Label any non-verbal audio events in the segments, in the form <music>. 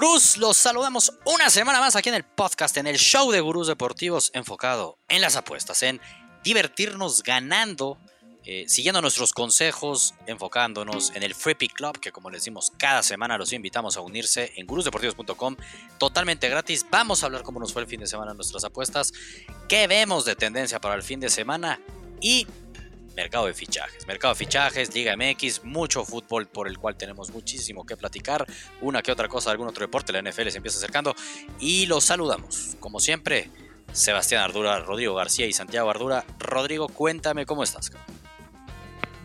Gurús, los saludamos una semana más aquí en el podcast, en el show de Gurús Deportivos enfocado en las apuestas, en divertirnos ganando, eh, siguiendo nuestros consejos, enfocándonos en el Free Club, que como les decimos cada semana los invitamos a unirse en gurusdeportivos.com, totalmente gratis. Vamos a hablar cómo nos fue el fin de semana en nuestras apuestas, qué vemos de tendencia para el fin de semana y mercado de fichajes. Mercado de fichajes, Liga MX, mucho fútbol por el cual tenemos muchísimo que platicar. Una que otra cosa, algún otro deporte, la NFL se empieza acercando. Y los saludamos, como siempre, Sebastián Ardura, Rodrigo García y Santiago Ardura. Rodrigo, cuéntame cómo estás.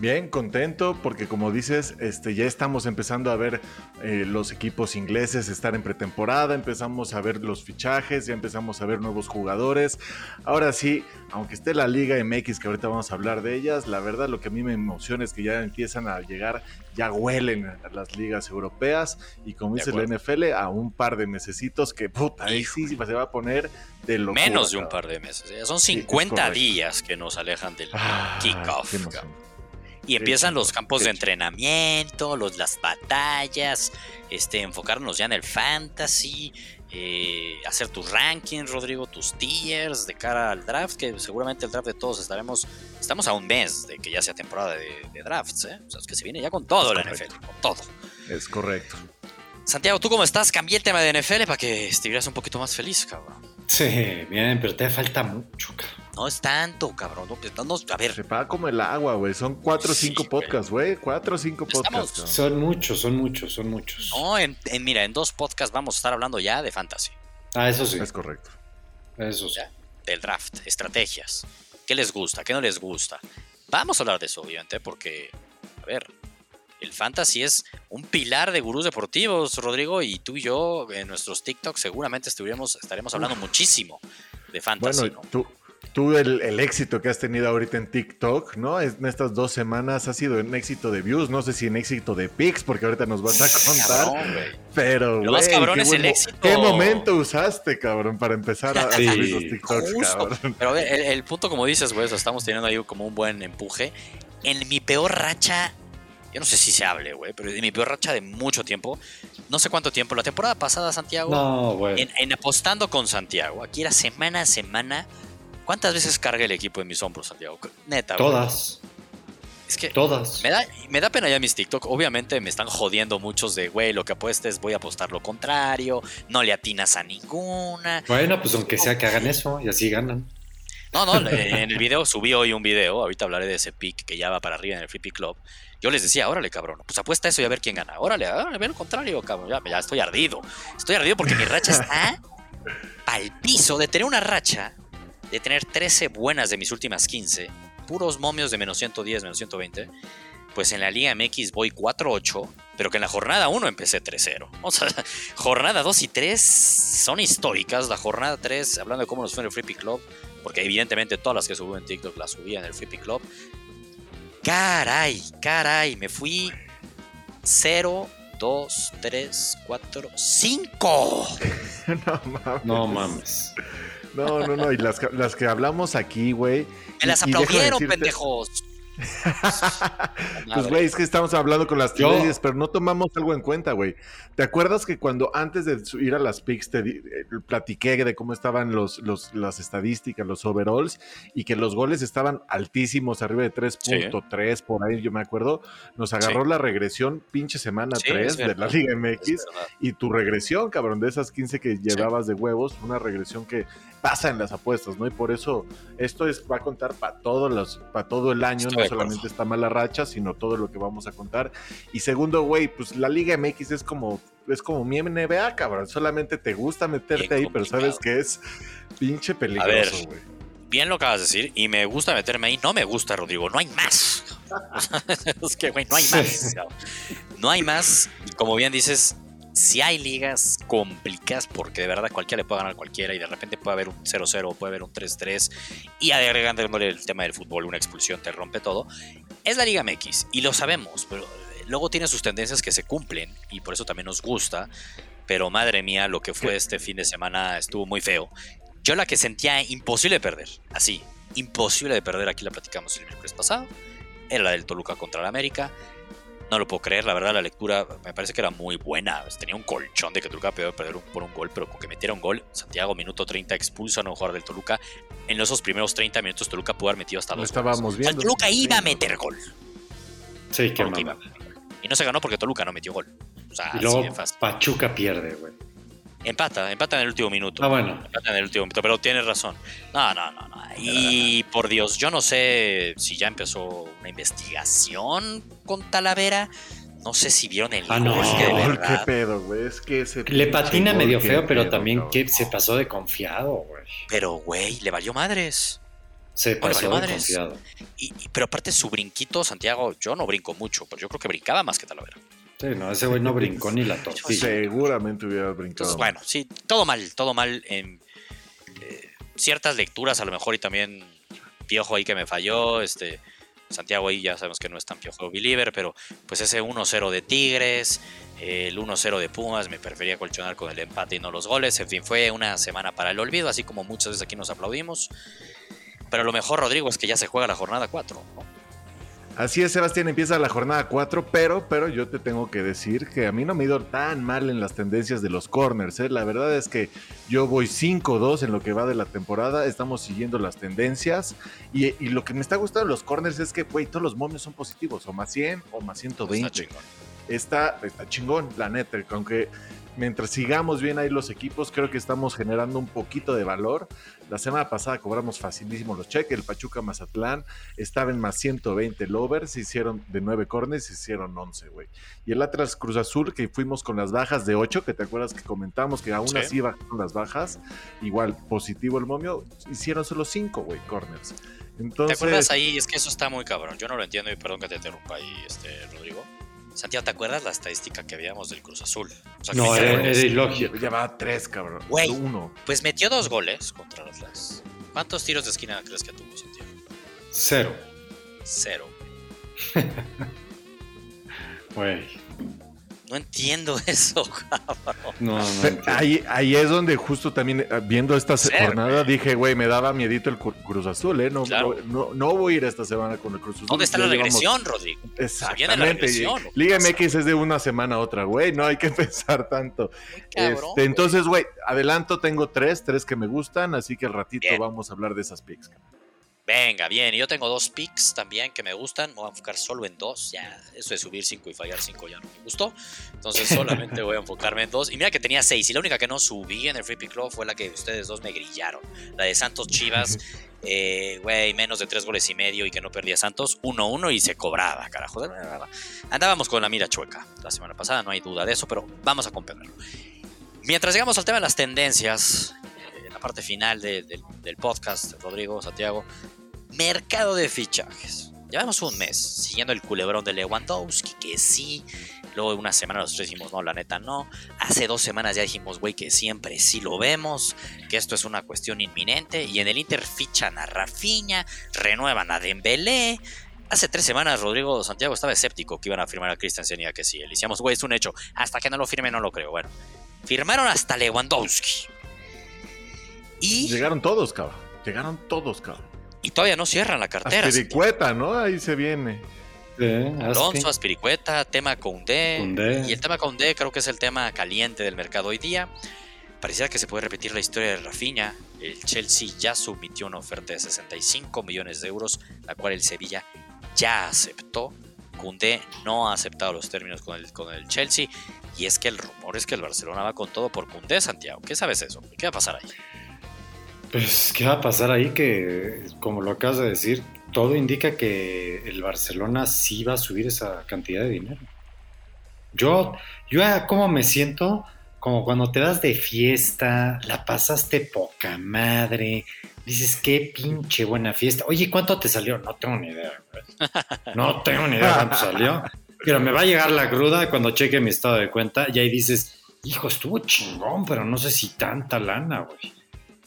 Bien, contento porque como dices, este, ya estamos empezando a ver eh, los equipos ingleses estar en pretemporada, empezamos a ver los fichajes, ya empezamos a ver nuevos jugadores. Ahora sí, aunque esté la Liga MX, que ahorita vamos a hablar de ellas, la verdad lo que a mí me emociona es que ya empiezan a llegar, ya huelen a las ligas europeas. Y como dice la NFL, a un par de mesecitos que puta, ahí sí se va a poner de lo Menos de un par de meses, ya son 50 días que nos alejan del ah, kickoff. Y empiezan los campos de entrenamiento, los, las batallas, este, enfocarnos ya en el fantasy, eh, hacer tus rankings, Rodrigo, tus tiers de cara al draft, que seguramente el draft de todos estaremos, estamos a un mes de que ya sea temporada de, drafts, ¿eh? O sea, es que se viene ya con todo la NFL, con todo. Es correcto. Santiago, ¿tú cómo estás? Cambié el tema de NFL para que estuvieras un poquito más feliz, cabrón. Sí, bien, pero te falta mucho, cabrón. No es tanto, cabrón. No, a ver. Se paga como el agua, güey. Son cuatro o cinco podcasts, güey. Cuatro o cinco podcasts. Son muchos, son muchos, son muchos. No, en, mira, en dos podcasts vamos a estar hablando ya de fantasy. Ah, eso sí. Es correcto. Eso sí. del draft, estrategias. ¿Qué les gusta? ¿Qué no les gusta? Vamos a hablar de eso, obviamente, porque, a ver, el fantasy es un pilar de gurús deportivos, Rodrigo, y tú y yo en nuestros TikTok seguramente estaremos hablando muchísimo de fantasy. Bueno, tú, tú el, éxito que has tenido ahorita en TikTok, ¿no? En estas dos semanas ha sido un éxito de views, no sé si en éxito de pics, porque ahorita nos vas a contar. pero, Lo más cabrón es el éxito. ¿Qué momento usaste, cabrón, para empezar a, subir los TikToks, cabrón? Pero ver, el, punto, como dices, güey, estamos teniendo ahí como un buen empuje. En mi peor racha yo no sé si se hable, güey, pero de mi peor racha de mucho tiempo. No sé cuánto tiempo. La temporada pasada, Santiago. No, güey. En, en, apostando con Santiago. Aquí era semana a semana. ¿Cuántas veces cargué el equipo en mis hombros, Santiago? Neta, Todas. Es que Todas. Me da, me da pena ya mis TikTok. Obviamente me están jodiendo muchos de, güey, lo que apuestes voy a apostar lo contrario, no le atinas a ninguna. Bueno, pues aunque sea que hagan eso y así ganan. No, no, <laughs> en el video subí hoy un video, ahorita hablaré de ese pick que ya va para arriba en el Free Pick Club. Yo les decía, órale, cabrón, pues apuesta eso y a ver quién gana. Órale, órale, ve lo contrario, cabrón. Ya, ya estoy ardido. Estoy ardido porque mi racha <laughs> está al piso de tener una racha de tener 13 buenas de mis últimas 15, puros momios de menos 110, menos 120, pues en la Liga MX voy 4-8, pero que en la jornada 1 empecé 3-0. O sea, <laughs> jornada 2 y 3 son históricas. La jornada 3, hablando de cómo nos fue en el Free Pick Club, porque evidentemente todas las que subí en TikTok las subí en el Free Pick Club. Caray, caray, me fui 0, 2, 3, 4, 5. no mames. No mames. No, no, no. Y las, las que hablamos aquí, güey. Me las aplaudieron, pendejos. <laughs> pues, güey, es que estamos hablando con las teorías, pero no tomamos algo en cuenta, güey. ¿Te acuerdas que cuando antes de ir a las picks te eh, platiqué de cómo estaban los, los, las estadísticas, los overalls, y que los goles estaban altísimos, arriba de 3.3, por ahí yo me acuerdo? Nos agarró la regresión pinche semana 3 de la Liga MX, y tu regresión, cabrón, de esas 15 que llevabas de huevos, una regresión que pasa en las apuestas, ¿no? Y por eso esto es, va a contar para todos los, para todo el año, no solamente esta mala racha, sino todo lo que vamos a contar. Y segundo, güey, pues la Liga MX es como, es como mi NBA, cabrón. Solamente te gusta meterte ahí, pero sabes que es pinche peligroso, güey. Bien lo acabas de decir, y me gusta meterme ahí. No me gusta, Rodrigo, no hay más. <laughs> es que, güey, no hay más. No hay más. Y como bien dices, si hay ligas complicadas, porque de verdad cualquiera le puede ganar a cualquiera y de repente puede haber un 0-0, puede haber un 3-3 y agregándole el tema del fútbol, una expulsión te rompe todo, es la Liga MX y lo sabemos, pero luego tiene sus tendencias que se cumplen y por eso también nos gusta, pero madre mía, lo que fue este fin de semana estuvo muy feo. Yo la que sentía imposible de perder, así, imposible de perder, aquí la platicamos el miércoles pasado, era la del Toluca contra el América No lo puedo creer, la verdad la lectura me parece que era muy buena. Tenía un colchón de que Toluca podía perder por un gol, pero con que metiera un gol, Santiago, minuto 30, expulso a un jugador del Toluca. En esos primeros 30 minutos Toluca pudo haber metido hasta dos estábamos Viendo. Toluca iba a meter gol. Sí, qué Y no se ganó porque Toluca no metió gol. O sea, y luego Pachuca pierde, güey. Empata, empata en el último minuto. Ah, bueno. Empata en el último minuto, pero tienes razón. No, no, no, no. Y por Dios, yo no sé si ya empezó una investigación con Talavera. No sé si vieron el ah, no. ¿Qué pedo, güey? Es que se Le patina medio feo, pero también que se pasó de confiado, güey. Pero, güey, le valió madres. Se pasó de confiado. Y, pero aparte su brinquito, Santiago, yo no brinco mucho, pero yo creo que brincaba más que Talavera. Sí, no, ese güey no brincó ni la tortilla. Seguramente hubiera brincado. bueno, sí, todo mal, todo mal en eh, ciertas lecturas a lo mejor y también Piojo ahí que me falló, este Santiago ahí ya sabemos que no es tan Piojo believer, pero pues ese 1-0 de Tigres, el 1-0 de Pumas, me prefería colchonar con el empate y no los goles, en fin, fue una semana para el olvido, así como muchas veces aquí nos aplaudimos. Pero lo mejor, Rodrigo, es que ya se juega la jornada 4, ¿no? Así es, Sebastián, empieza la jornada 4, pero, pero yo te tengo que decir que a mí no me ha ido tan mal en las tendencias de los corners. ¿eh? La verdad es que yo voy 5-2 en lo que va de la temporada, estamos siguiendo las tendencias y, lo que me está gustando de los corners es que, güey, todos los momios son positivos, o más 100 o más 120. Está chingón. Está, está chingón, la neta, aunque mientras sigamos bien ahí los equipos, creo que estamos generando un poquito de valor. La semana pasada cobramos facilísimo los cheques. El Pachuca Mazatlán estaba en más 120 el over. Se hicieron de 9 corners, se hicieron 11, güey. Y el Atlas Cruz Azul, que fuimos con las bajas de 8, que te acuerdas que comentamos que aún así bajaron las bajas. Igual positivo el momio. Hicieron solo 5, güey, corners. Entonces... ¿Te acuerdas ahí? Es que eso está muy cabrón. Yo no lo entiendo y perdón que te interrumpa ahí, este, Rodrigo Santiago, ¿te acuerdas la estadística que veíamos del Cruz Azul? no, era, ilógico. Llevaba tres, cabrón. Güey, uno. Pues metió dos goles contra Atlas. ¿Cuántos tiros de esquina crees que tuvo, Santiago? Cero. Cero. <laughs> Güey. No entiendo <laughs> eso, cabrón. No, no ahí, ahí es donde justo también eh, viendo esta jornada dije, güey, me daba miedito el Cruz Azul, ¿eh? No, no, no, voy a ir esta semana con el Cruz Azul. ¿Dónde está la regresión, Rodrigo? Exactamente. Liga MX es de una semana a otra, güey. No hay que <laughs> pensar tanto. este, entonces, güey, adelanto, tengo tres, tres que me gustan, así que al ratito vamos a hablar de esas picks. Venga, bien. Yo tengo dos picks también que me gustan. Me voy a enfocar solo en dos. Ya, eso de subir cinco y fallar cinco ya no me gustó. Entonces <laughs> solamente voy a enfocarme en dos. Y mira que tenía seis. Y la única que no subí en el Free Pick Club fue la que ustedes dos me grillaron. La de Santos Chivas. <laughs> Eh, güey, menos de tres goles y medio y que no perdía Santos. 1-1 y se cobraba, carajo. Andábamos con la mira chueca la semana pasada, no hay duda de eso, pero vamos a comprarlo. Mientras llegamos al tema de las tendencias, parte final del podcast, Rodrigo, Santiago. Mercado de fichajes. Llevamos un mes siguiendo el culebrón de Lewandowski, que sí. Luego una semana nosotros dijimos, no, la neta no. Hace dos semanas ya dijimos, güey, que siempre sí lo vemos, que esto es una cuestión inminente. Y en el Inter fichan a Rafinha, renuevan a Dembélé. Hace tres semanas Rodrigo Santiago estaba escéptico que iban a firmar a Christensen y que sí. Le decíamos, güey, es un hecho. Hasta que no lo firme no lo creo. Bueno, firmaron hasta Lewandowski. Llegaron todos, cabrón. Llegaron todos, cabrón. Y todavía no cierran la cartera. Aspiricueta, ¿no? Ahí se viene. Alonso, Aspiricueta, tema Conde. Y el tema Conde creo que es el tema caliente del mercado hoy día. Pareciera que se puede repetir la historia de Rafinha. El Chelsea ya submitió una oferta de 65 millones de euros, la cual el Sevilla ya aceptó. Cundé no ha aceptado los términos con el, con el Chelsea. Y es que el rumor es que el Barcelona va con todo por Cundé, Santiago. ¿Qué sabes eso? ¿Qué va a pasar ahí? Pues, ¿qué va a pasar ahí? Que, como lo acabas de decir, todo indica que el Barcelona sí va a subir esa cantidad de dinero. Yo, yo como me siento, como cuando te das de fiesta, la pasaste poca madre, dices, qué pinche buena fiesta. Oye, ¿cuánto te salió? No tengo ni idea, No tengo ni idea cuánto salió. Pero me va a llegar la cruda cuando cheque mi estado de cuenta y ahí dices, hijo, estuvo chingón, pero no sé si tanta lana, güey.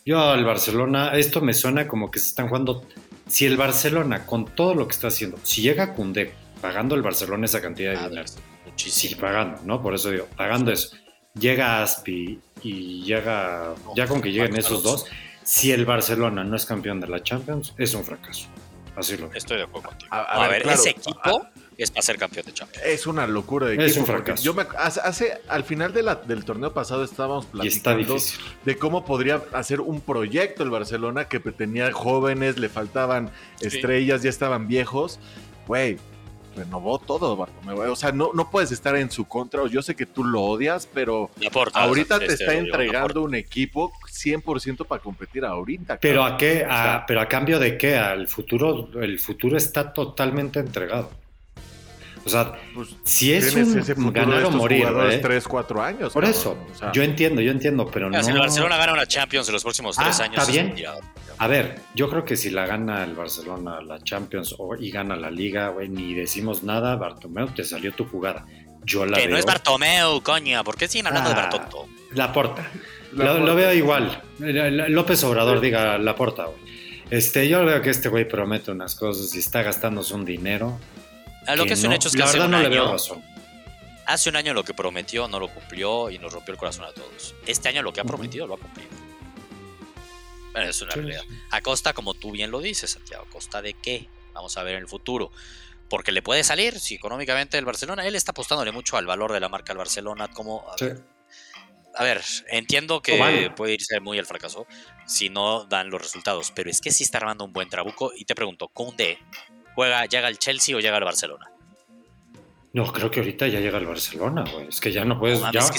Yo al Barcelona, esto me suena como que se están jugando. Si el Barcelona, con todo lo que está haciendo, si llega Cundé pagando el Barcelona esa cantidad de dinero, sí, pagando, ¿no? Por eso digo, pagando eso, llega Aspi y llega, ya con que lleguen esos dos, si el Barcelona no es campeón de la Champions, es un fracaso. Así lo Estoy de acuerdo contigo. A, ver, ese equipo es para ser campeón de Champions. Es una locura de equipo. Es un fracaso. Yo me, hace, al final de la, del torneo pasado estábamos platicando de cómo podría hacer un proyecto el Barcelona que tenía jóvenes, le faltaban estrellas, ya estaban viejos. Güey, renovó todo, Bartomeu. O sea, no, no puedes estar en su contra. Yo sé que tú lo odias, pero ahorita te está entregando un equipo 100% para competir ahorita. Pero a qué, pero a cambio de qué, al futuro, el futuro está totalmente entregado. O sea, pues, si es un ganar o morir. ¿eh? 3, 4 años. Por eso, yo entiendo, yo entiendo, pero no. Si el Barcelona gana una Champions en los próximos 3 ah, años. Está bien. A ver, yo creo que si la gana el Barcelona la Champions y gana la Liga, güey, ni decimos nada, Bartomeu, te salió tu jugada. Yo la que no es Bartomeu, coña. ¿Por qué siguen hablando de ah, Bartomeu? La porta. Lo, veo igual. López Obrador diga la porta, güey. Este, yo veo que este güey promete unas cosas y está gastándose un dinero lo que, es un hecho es que hace un año, Hace un año lo que prometió no lo cumplió y nos rompió el corazón a todos. Este año lo que ha prometido lo ha cumplido. es una realidad. A costa, como tú bien lo dices, Santiago, ¿a costa de qué? Vamos a ver en el futuro. Porque le puede salir, si económicamente el Barcelona, él está apostándole mucho al valor de la marca al Barcelona, como... A ver, entiendo que puede irse muy al fracaso si no dan los resultados, pero es que sí está armando un buen trabuco. Y te pregunto, Conde juega, llega al Chelsea o llega al Barcelona. No, creo que ahorita ya llega al Barcelona, güey. Es que ya no puedes. ya,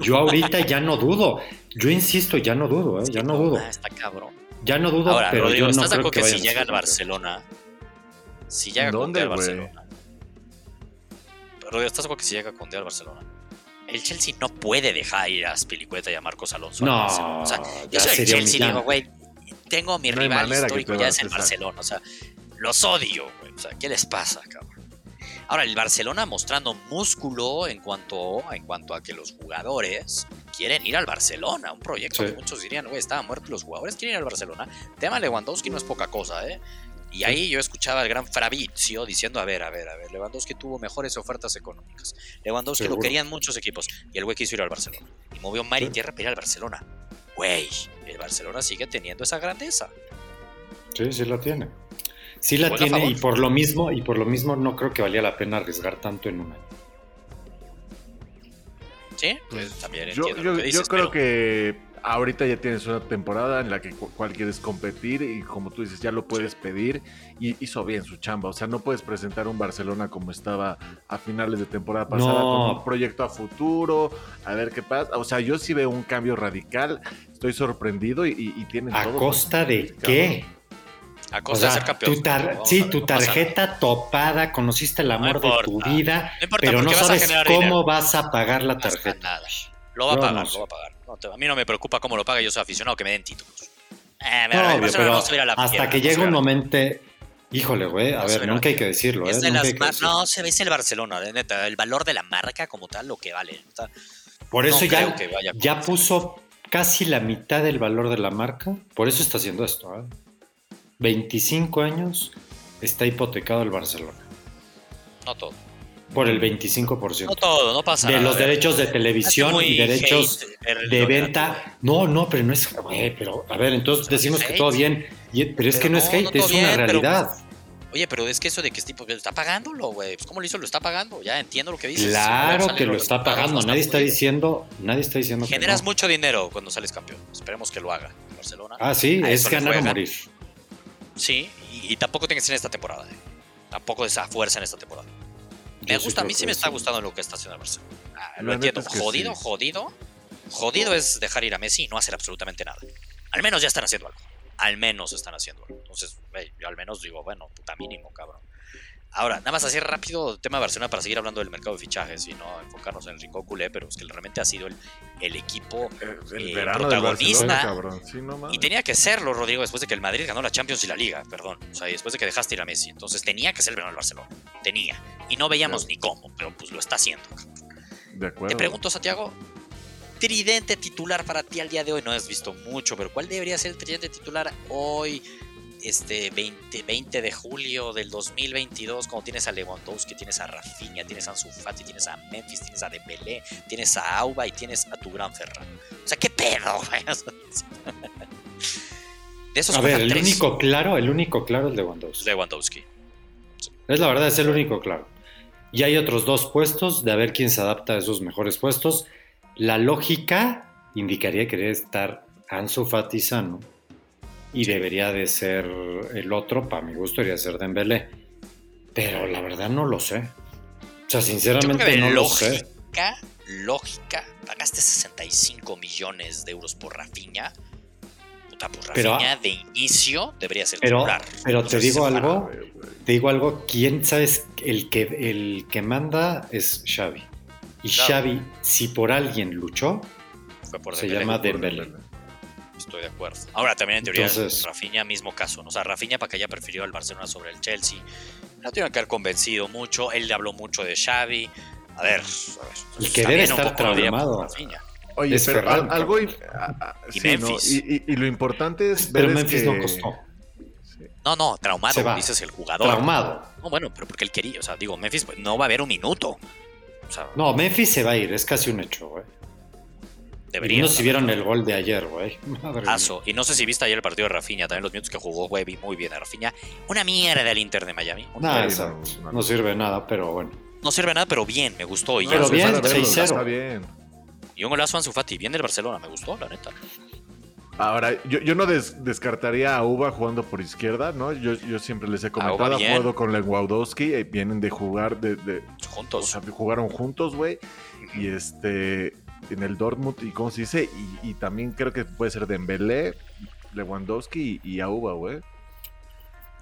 yo ahorita ya no dudo. Yo insisto, ya no dudo, ¿eh? Ya no dudo. Está cabrón. Ya no dudo, Ahora, pero yo no ¿estás de acuerdo que, si llega al Barcelona? Si llega Conde al Barcelona. Rodrigo, ¿estás de acuerdo que si llega Conde al Barcelona? El Chelsea no puede dejar ir a Spilicueta y a Marcos Alonso. No. O sea, yo soy el Chelsea digo, güey, tengo mi rival histórico, ya es el Barcelona. O sea, los odio, güey. O sea, ¿qué les pasa, cabrón? Ahora, el Barcelona mostrando músculo en cuanto, en cuanto a que los jugadores quieren ir al Barcelona. Un proyecto que muchos dirían, güey, estaban muertos los jugadores, quieren ir al Barcelona. tema Lewandowski no es poca cosa, ¿eh? Y ahí yo escuchaba al gran Fravizio diciendo, a ver, a ver, a ver, Lewandowski tuvo mejores ofertas económicas. Lewandowski lo querían muchos equipos y el güey quiso ir al Barcelona. Y movió mar y tierra para ir al Barcelona. Güey, el Barcelona sigue teniendo esa grandeza. Sí, sí la tiene. Sí la tiene y por lo mismo, y por lo mismo no creo que valía la pena arriesgar tanto en un año. Sí, pues también yo, yo, creo que ahorita ya tienes una temporada en la que cual quieres competir y como tú dices, ya lo puedes pedir y hizo bien su chamba. O sea, no puedes presentar un Barcelona como estaba a finales de temporada pasada con un proyecto a futuro, a ver qué pasa. O sea, yo sí veo un cambio radical, estoy sorprendido y, y, tienen ¿A costa de qué? A costa de ser campeón. sí, tu tarjeta topada, conociste el amor de tu vida, pero no sabes cómo vas a pagar la tarjeta. Lo va a pagar, lo va a pagar. a mí no me preocupa cómo lo paga, yo soy aficionado que me den títulos. Eh, no, obvio, pero hasta que llegue un momento... Híjole, güey, a ver, nunca hay que decirlo. ¿eh? no, se ve el Barcelona, neta, el valor de la marca como tal, lo que vale. Por eso ya, ya puso casi la mitad del valor de la marca, por eso está haciendo esto. ¿eh? 25 años está hipotecado el Barcelona. No todo. Por el 25%. No todo, no pasa de nada. De los derechos de televisión y derechos de venta. No, no, pero no es. pero a ver, entonces decimos que todo bien. pero es que no, es hate, es una realidad. oye, pero es que eso de que tipo, está pagándolo, güey. Pues, ¿Cómo lo hizo? Lo está pagando. Ya entiendo lo que dices. Claro que lo está pagando. Nadie está diciendo, nadie está diciendo Generas mucho dinero cuando sales campeón. Esperemos que lo haga Barcelona. Ah, sí, es ganar o morir. Sí, y, tampoco tiene que ser en esta temporada. Eh. Tampoco esa fuerza en esta temporada. Me gusta, a mí sí me está gustando lo que está haciendo el Barcelona. Ah, lo entiendo. Jodido, jodido. Jodido es dejar ir a Messi y no hacer absolutamente nada. Al menos ya están haciendo algo. Al menos están haciendo algo. Entonces, yo al menos digo, bueno, puta mínimo, cabrón. Ahora, nada más así rápido, tema de Barcelona para seguir hablando del mercado de fichajes y no enfocarnos en Rico Culé, pero es que realmente ha sido el, el equipo el, eh, protagonista. y tenía que serlo, Rodrigo, después de que el Madrid ganó la Champions y la Liga, perdón. O sea, después de que dejaste ir a Messi. Entonces tenía que ser el verano del Barcelona. Tenía. Y no veíamos ni cómo, pero pues lo está haciendo. De acuerdo. Te pregunto, Santiago, tridente titular para ti al día de hoy. No has visto mucho, pero ¿cuál debería ser el tridente titular hoy? Este 20, 20 de julio del 2022, como tienes a Lewandowski, tienes a Rafinha, tienes a Ansu Fati, tienes a Memphis, tienes a Dembélé, tienes a Auba y tienes a tu gran Ferran. O sea, ¿qué pedo? <laughs> De esos a ver, el único claro, el único claro es Lewandowski. Lewandowski. Es la verdad, es el único claro. Y hay otros dos puestos de a ver quién se adapta a esos mejores puestos. La lógica indicaría que debe estar Ansu Fati sano y debería de ser el otro, para mi gusto, debería ser Dembélé. Pero la verdad no lo sé. O sea, sinceramente no lo sé. Lógica, pagaste 65 millones de euros por Rafinha. Puta, pues Rafinha de inicio debería ser pero, Pero te digo algo, te digo algo, ¿quién sabes? El que, el que manda es Xavi. Y Xavi, si por alguien luchó, se llama Dembélé. Estoy de acuerdo. Ahora también en teoría Rafinha mismo caso. O sea, Rafinha para que haya preferido al Barcelona sobre el Chelsea. No tiene que haber convencido mucho. Él le habló mucho de Xavi. A ver, a ver. El que debe estar traumado. Oye, pero algo. y, Memphis. y, lo importante es ver. Pero Memphis no costó. No, no, traumado, dices el jugador. Traumado. No, bueno, pero porque él quería. O sea, digo, Memphis pues, no va a haber un minuto. no, Memphis se va a ir, es casi un hecho, güey. Debería. no si vieron el gol de ayer, güey. <laughs> Y no sé si viste ayer el partido de Rafinha, también los minutos que jugó, güey, vi muy bien a Rafinha. Una mierda del Inter de Miami. Nada, no, sirve nada, pero bueno. No sirve nada, pero bien, me gustó. Y pero bien, 6-0. Y un golazo a Fati, bien del Barcelona, me gustó, la neta. Ahora, yo, no descartaría a Uba jugando por izquierda, ¿no? Yo, yo siempre les he comentado, ha jugado con Lewandowski, eh, vienen de jugar de, juntos. O sea, jugaron juntos, güey. Y este en el Dortmund y cómo se dice, y, también creo que puede ser Dembélé, Lewandowski y, y Auba, güey.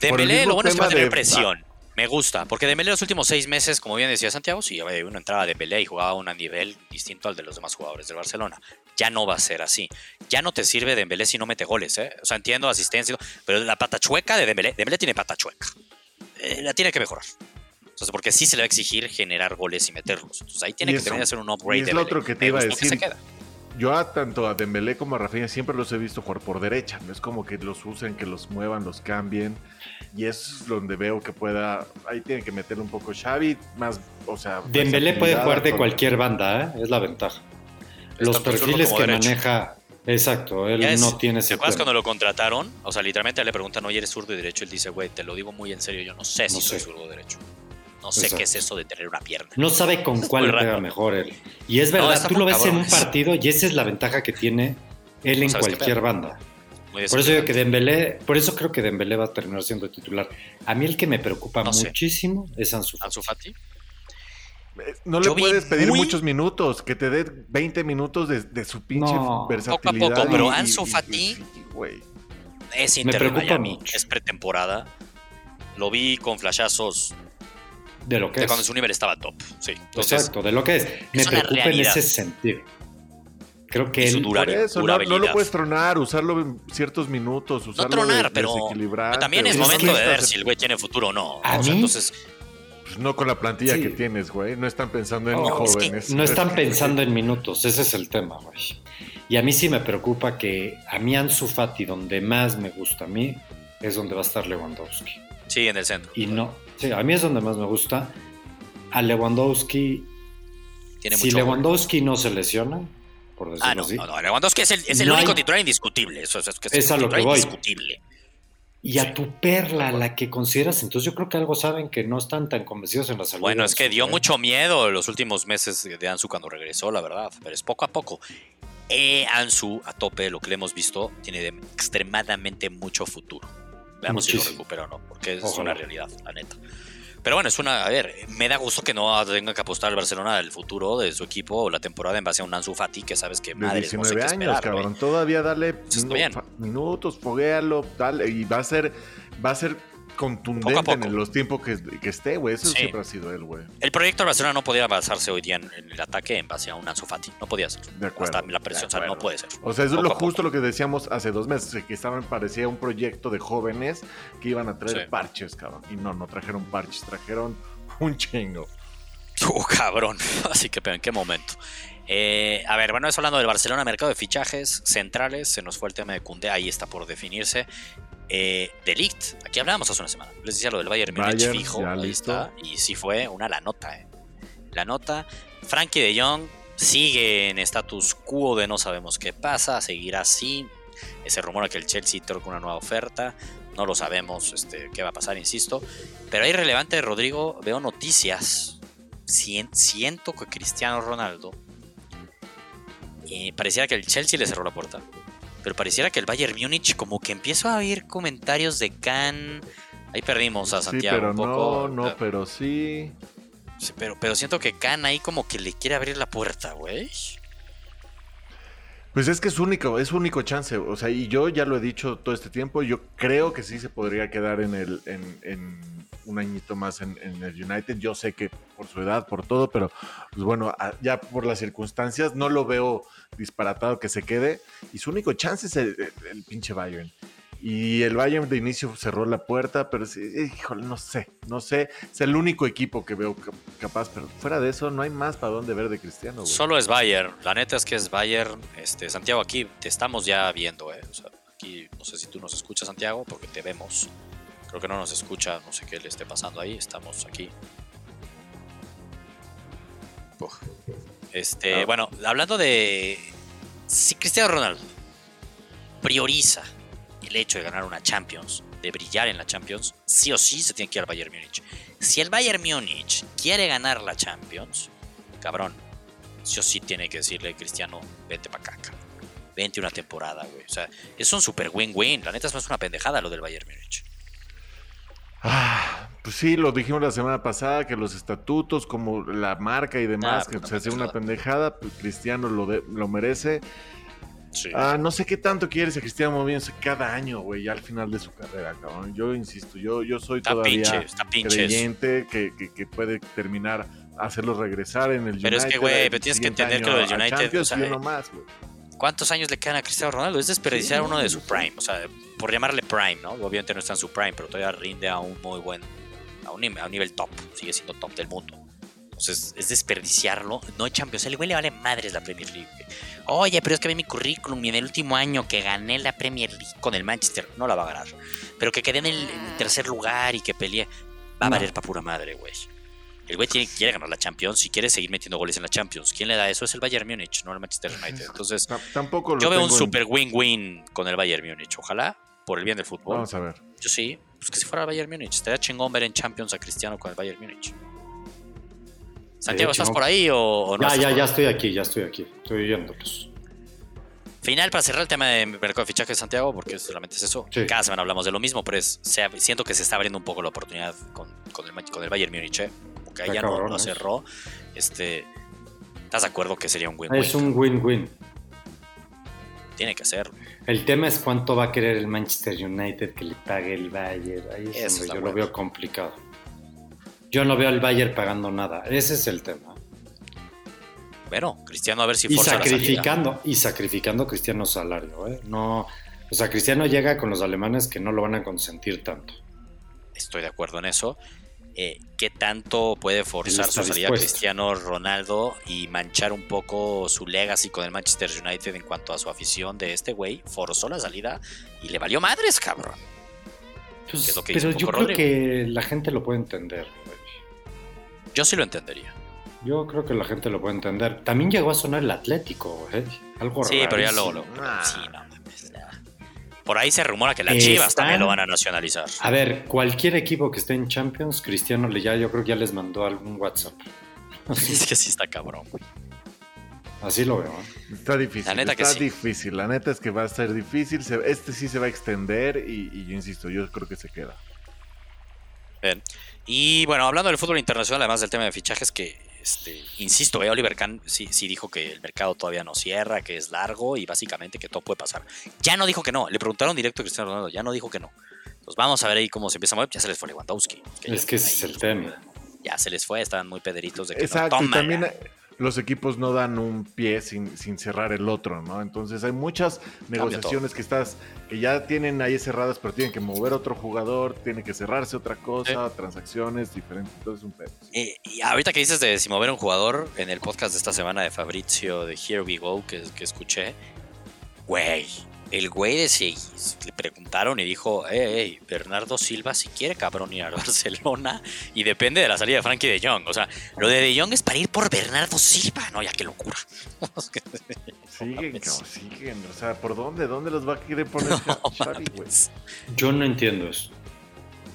Dembélé lo bueno es que va a tener presión. Me gusta, porque Dembélé los últimos seis meses, como bien decía Santiago, sí, uno entraba a Dembélé y jugaba a un nivel distinto al de los demás jugadores del Barcelona. Ya no va a ser así. Ya no te sirve Dembélé si no mete goles, ¿eh? O sea, entiendo asistencia, pero la pata chueca de Dembélé, Dembélé tiene pata chueca. Eh, la tiene que mejorar. Entonces, porque sí se le va a exigir generar goles y meterlos. Entonces ahí tiene que tener que hacer un upgrade. es lo otro que te iba a decir. Yo a tanto a Dembélé como a Rafinha siempre los he visto jugar por derecha. No es como que los usen, que los muevan, los cambien. Y es donde veo que pueda. Ahí tiene que meterle un poco Xavi, más, o sea. Dembélé puede jugar de cualquier banda, ¿eh? es la ventaja. Los perfiles que maneja. Exacto, él no tiene ese. ¿Te acuerdas cuando lo contrataron? O sea, literalmente le preguntan, oye, ¿eres zurdo y derecho? Él dice, güey, te lo digo muy en serio, yo no sé si soy zurdo o derecho. No sé qué es eso de tener una pierna. No sabe con cuál pega mejor él. Y es verdad, tú lo ves en un partido y esa es la ventaja que tiene él en cualquier banda. Por eso digo que Dembélé, por eso creo que Dembélé va a terminar siendo titular. A mí el que me preocupa muchísimo es Ansu Fati. Eh, no le puedes pedir muchos minutos, que te dé 20 minutos de, su pinche versatilidad. Poco a poco, pero Ansu Fati es Inter me preocupa de es pretemporada. Lo vi con flashazos de lo que de es. cuando su nivel estaba top. Sí. Exacto, de lo que es. Me preocupa en ese sentido. Creo que él, eso, no, lo puedes tronar, usarlo en ciertos minutos, usarlo no tronar, pero, también es momento de ver si el güey tiene futuro o no. ¿A mí? entonces pues no con la plantilla que tienes, güey. No están pensando en jóvenes. no están <laughs> pensando en minutos, ese es el tema, güey. Y a mí sí me preocupa que a mí Ansu Fati, donde más me gusta a mí, es donde va a estar Lewandowski. Sí, en el centro. Y no, Sí, a mí es donde más me gusta. A Lewandowski. si Lewandowski no se lesiona, por decirlo ah, no, así. No, no, Lewandowski es el, es el único titular indiscutible. Eso, es, es, es, a lo que voy. Indiscutible. Y a tu perla, la que consideras, entonces yo creo que algo saben que no están tan convencidos en la salud. Bueno, es que dio mucho miedo los últimos meses de Ansu cuando regresó, la verdad, pero es poco a poco. Eh, Ansu, a tope, lo que le hemos visto, tiene extremadamente mucho futuro. Veamos si lo recupera o no, porque es una realidad, la neta. Pero bueno, es una. A ver, me da gusto que no tenga que apostar el Barcelona del futuro de su equipo o la temporada en base a un Ansu Fati, que sabes que madre 19 años, cabrón. Todavía dale pues minutos, foguealo, dale. Y va a ser. Va a ser contundente en los tiempos que, esté, güey. Eso siempre ha sido él, güey. El proyecto de Barcelona no podía basarse hoy día en, el ataque en base a un Ansu Fati. No podía ser. De acuerdo. Hasta la presión, o sea, no puede ser. O sea, eso es lo justo lo que decíamos hace dos meses, que estaban, parecía un proyecto de jóvenes que iban a traer parches, cabrón. Y no, no trajeron parches, trajeron un chingo. Uh, cabrón. <laughs> Así que, pero ¿en qué momento? Eh, a ver, bueno, es hablando del Barcelona, mercado de fichajes centrales. Se nos fue el tema de Cundé, ahí está por definirse. Eh, Delict, aquí hablábamos hace una semana. Les decía lo del Bayern Múnich fijo, ahí está. Y sí fue una la nota, eh. La nota. Frankie de Jong sigue en status quo de no sabemos qué pasa, seguirá así. Ese rumor que el Chelsea toca una nueva oferta. No lo sabemos este, qué va a pasar, insisto. Pero ahí relevante, Rodrigo, veo noticias siento que Cristiano Ronaldo eh, pareciera que el Chelsea le cerró la puerta. Pero pareciera que el Bayern Múnich como que empieza a oír comentarios de Can. Ahí perdimos a Santiago sí, pero un poco. No, no, pero sí. sí. pero, pero siento que Can ahí como que le quiere abrir la puerta, güey. Pues es que es único, es único chance. O sea, y yo ya lo he dicho todo este tiempo. Yo creo que sí se podría quedar en el, en, un añito más en, el United. Yo sé que por su edad, por todo, pero pues bueno, ya por las circunstancias no lo veo disparatado que se quede. Y su único chance es el, el pinche Bayern. Y el Bayern de inicio cerró la puerta, pero sí, híjole, no sé, no sé. Es el único equipo que veo capaz, pero fuera de eso no hay más para dónde ver de Cristiano. Solo es Bayern. La neta es que es Bayern. Este, Santiago, aquí te estamos ya viendo, ¿eh? O sea, aquí no sé si tú nos escuchas, Santiago, porque te vemos. Creo que no nos escucha, no sé qué le esté pasando ahí. Estamos aquí. Este, ah. bueno, hablando de si Cristiano Ronaldo prioriza el hecho de ganar una Champions, de brillar en la Champions, sí o sí se tiene que ir al Bayern Múnich. Si el Bayern Múnich quiere ganar la Champions, cabrón, sí o sí tiene que decirle, Cristiano, vente para acá, Vente una temporada, güey. O sea, es un super win-win. La neta es más una pendejada lo del Bayern Múnich. Ah, pues sí, lo dijimos la semana pasada, que los estatutos, como la marca y demás, ah, que se hace una pendejada, pues Cristiano lo, lo merece. Ah, no sé qué tanto quiere ese Cristiano moviéndose cada año, güey, ya al final de su carrera, cabrón. Yo insisto, yo, yo soy todavía creyente que, que, puede terminar, hacerlo regresar en el United. Pero es que, güey, tienes que entender que lo del United. O sea, ¿Cuántos años le quedan a Cristiano Ronaldo? Es desperdiciar uno de su prime, o sea, por llamarle prime, ¿no? Obviamente no está en su prime, pero todavía rinde a un muy buen, a un, a un nivel top, sigue siendo top del mundo. Entonces es desperdiciarlo. No hay Champions. El güey le vale madres la Premier League. Oye, pero es que ve mi currículum y en el último año que gané la Premier League con el Manchester, no la va a ganar. Pero que quedé en el, tercer lugar y que peleé, va a valer para pura madre, güey. El güey quiere ganar la Champions y quiere seguir metiendo goles en la Champions. ¿Quién le da eso? Es el Bayern Múnich, no el Manchester United. Entonces, tampoco yo veo un super win-win con el Bayern Múnich. Ojalá, por el bien del fútbol. Vamos a ver. Yo sí, pues que si fuera el Bayern Múnich. Estaría chingón ver en Champions a Cristiano con el Bayern Múnich. Santiago, ¿estás por ahí o, no? Ya, ya, ya estoy aquí, ya estoy aquí. Estoy viéndolos. Final para cerrar el tema de mercado de fichajes, Santiago, porque solamente es eso. Cada semana hablamos de lo mismo, pero es, siento que se está abriendo un poco la oportunidad con, el, con el Bayern Múnich, ¿eh? porque ahí ya no lo cerró. Este, ¿Estás de acuerdo que sería un win-win? Es un win-win. Tiene que ser. El tema es cuánto va a querer el Manchester United que le pague el Bayern. Ahí es donde yo lo veo complicado. Yo no veo al Bayern pagando nada. Ese es el tema. Bueno, Cristiano a ver si y sacrificando y sacrificando Cristiano salario, ¿eh? No, o sea, Cristiano llega con los alemanes que no lo van a consentir tanto. Estoy de acuerdo en eso. Eh, ¿Qué tanto puede forzar su salida Cristiano Ronaldo y manchar un poco su legacy con el Manchester United en cuanto a su afición de este güey? Forzó la salida y le valió madres, cabrón. Pues, pero yo creo que la gente lo puede entender. Yo sí lo entendería. Yo creo que la gente lo puede entender. También llegó a sonar el Atlético, ¿eh? Algo Sí, pero ya luego lo. Ah. Sí, no, Por ahí se rumora que las Chivas también lo van a nacionalizar. A ver, cualquier equipo que esté en Champions, Cristiano le ya, yo creo que ya les mandó algún WhatsApp. <laughs> es que sí está cabrón, güey. Así lo veo. ¿eh? Está difícil. La neta está difícil. La neta es que va a ser difícil. Este sí se va a extender y, y yo insisto, yo creo que se queda. Bien. Y bueno, hablando del fútbol internacional, además del tema de fichajes, que este, insisto, eh, Oliver Kahn sí, sí, dijo que el mercado todavía no cierra, que es largo y básicamente que todo puede pasar. Ya no dijo que no, le preguntaron directo a Cristiano Ronaldo, ya no dijo que no. Entonces vamos a ver ahí cómo se empieza a mover. Ya se les fue Lewandowski. es que ese es el tema. Ya se les fue, estaban muy pederitos de que Exacto, no, también los equipos no dan un pie sin, sin, cerrar el otro, ¿no? Entonces hay muchas negociaciones que estás, que ya tienen ahí cerradas, pero tienen que mover otro jugador, tiene que cerrarse otra cosa, transacciones diferentes, entonces un pedo. Y, ahorita que dices de si mover un jugador, en el podcast de esta semana de Fabrizio de Here We Go, que, que escuché, güey, el güey de le preguntaron y dijo, hey, Bernardo Silva si quiere cabrón ir a <laughs> Barcelona y depende de la salida de Frankie de Jong. O sea, lo de de Jong es para ir por Bernardo Silva. No, ya qué locura. <laughs> siguen, cabrón, siguen. O sea, ¿por dónde? ¿Dónde los va a querer poner Yo no entiendo eso.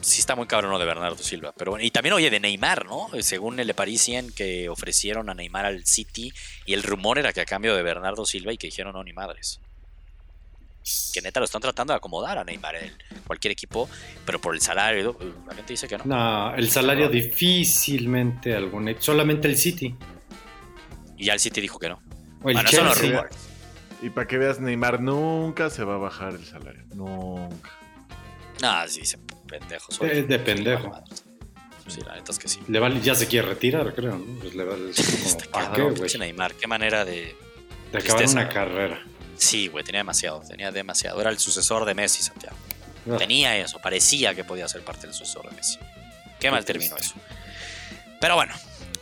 sí está muy cabrón lo de Bernardo Silva. Pero bueno, y también oye de Neymar, ¿no? Según el Le Parisien que ofrecieron a Neymar al City y el rumor era que a cambio de Bernardo Silva y que dijeron no ni madres. Que neta lo están tratando de acomodar a Neymar en cualquier equipo, pero por el salario, la gente dice que no. No, el salario difícilmente algún solamente el City. Y ya el City dijo que no. O el Bueno, Chelsea. rumor. Y para que veas, Neymar nunca se va a bajar el salario. Nunca. No, sí, se pendejo. soy. Es de pendejo. Sí, la neta es que sí. Le vale- ya se quiere retirar, creo. ¿no? Pues le vale es <laughs> como, Está ¿para qué, güey? Neymar, qué manera de. De acabar tristeza. una carrera. Sí, güey, tenía demasiado, tenía demasiado. Era el sucesor de Messi, Santiago. Ah. Tenía eso, parecía que podía ser parte del sucesor de Messi. Qué mal terminó eso. Pero bueno,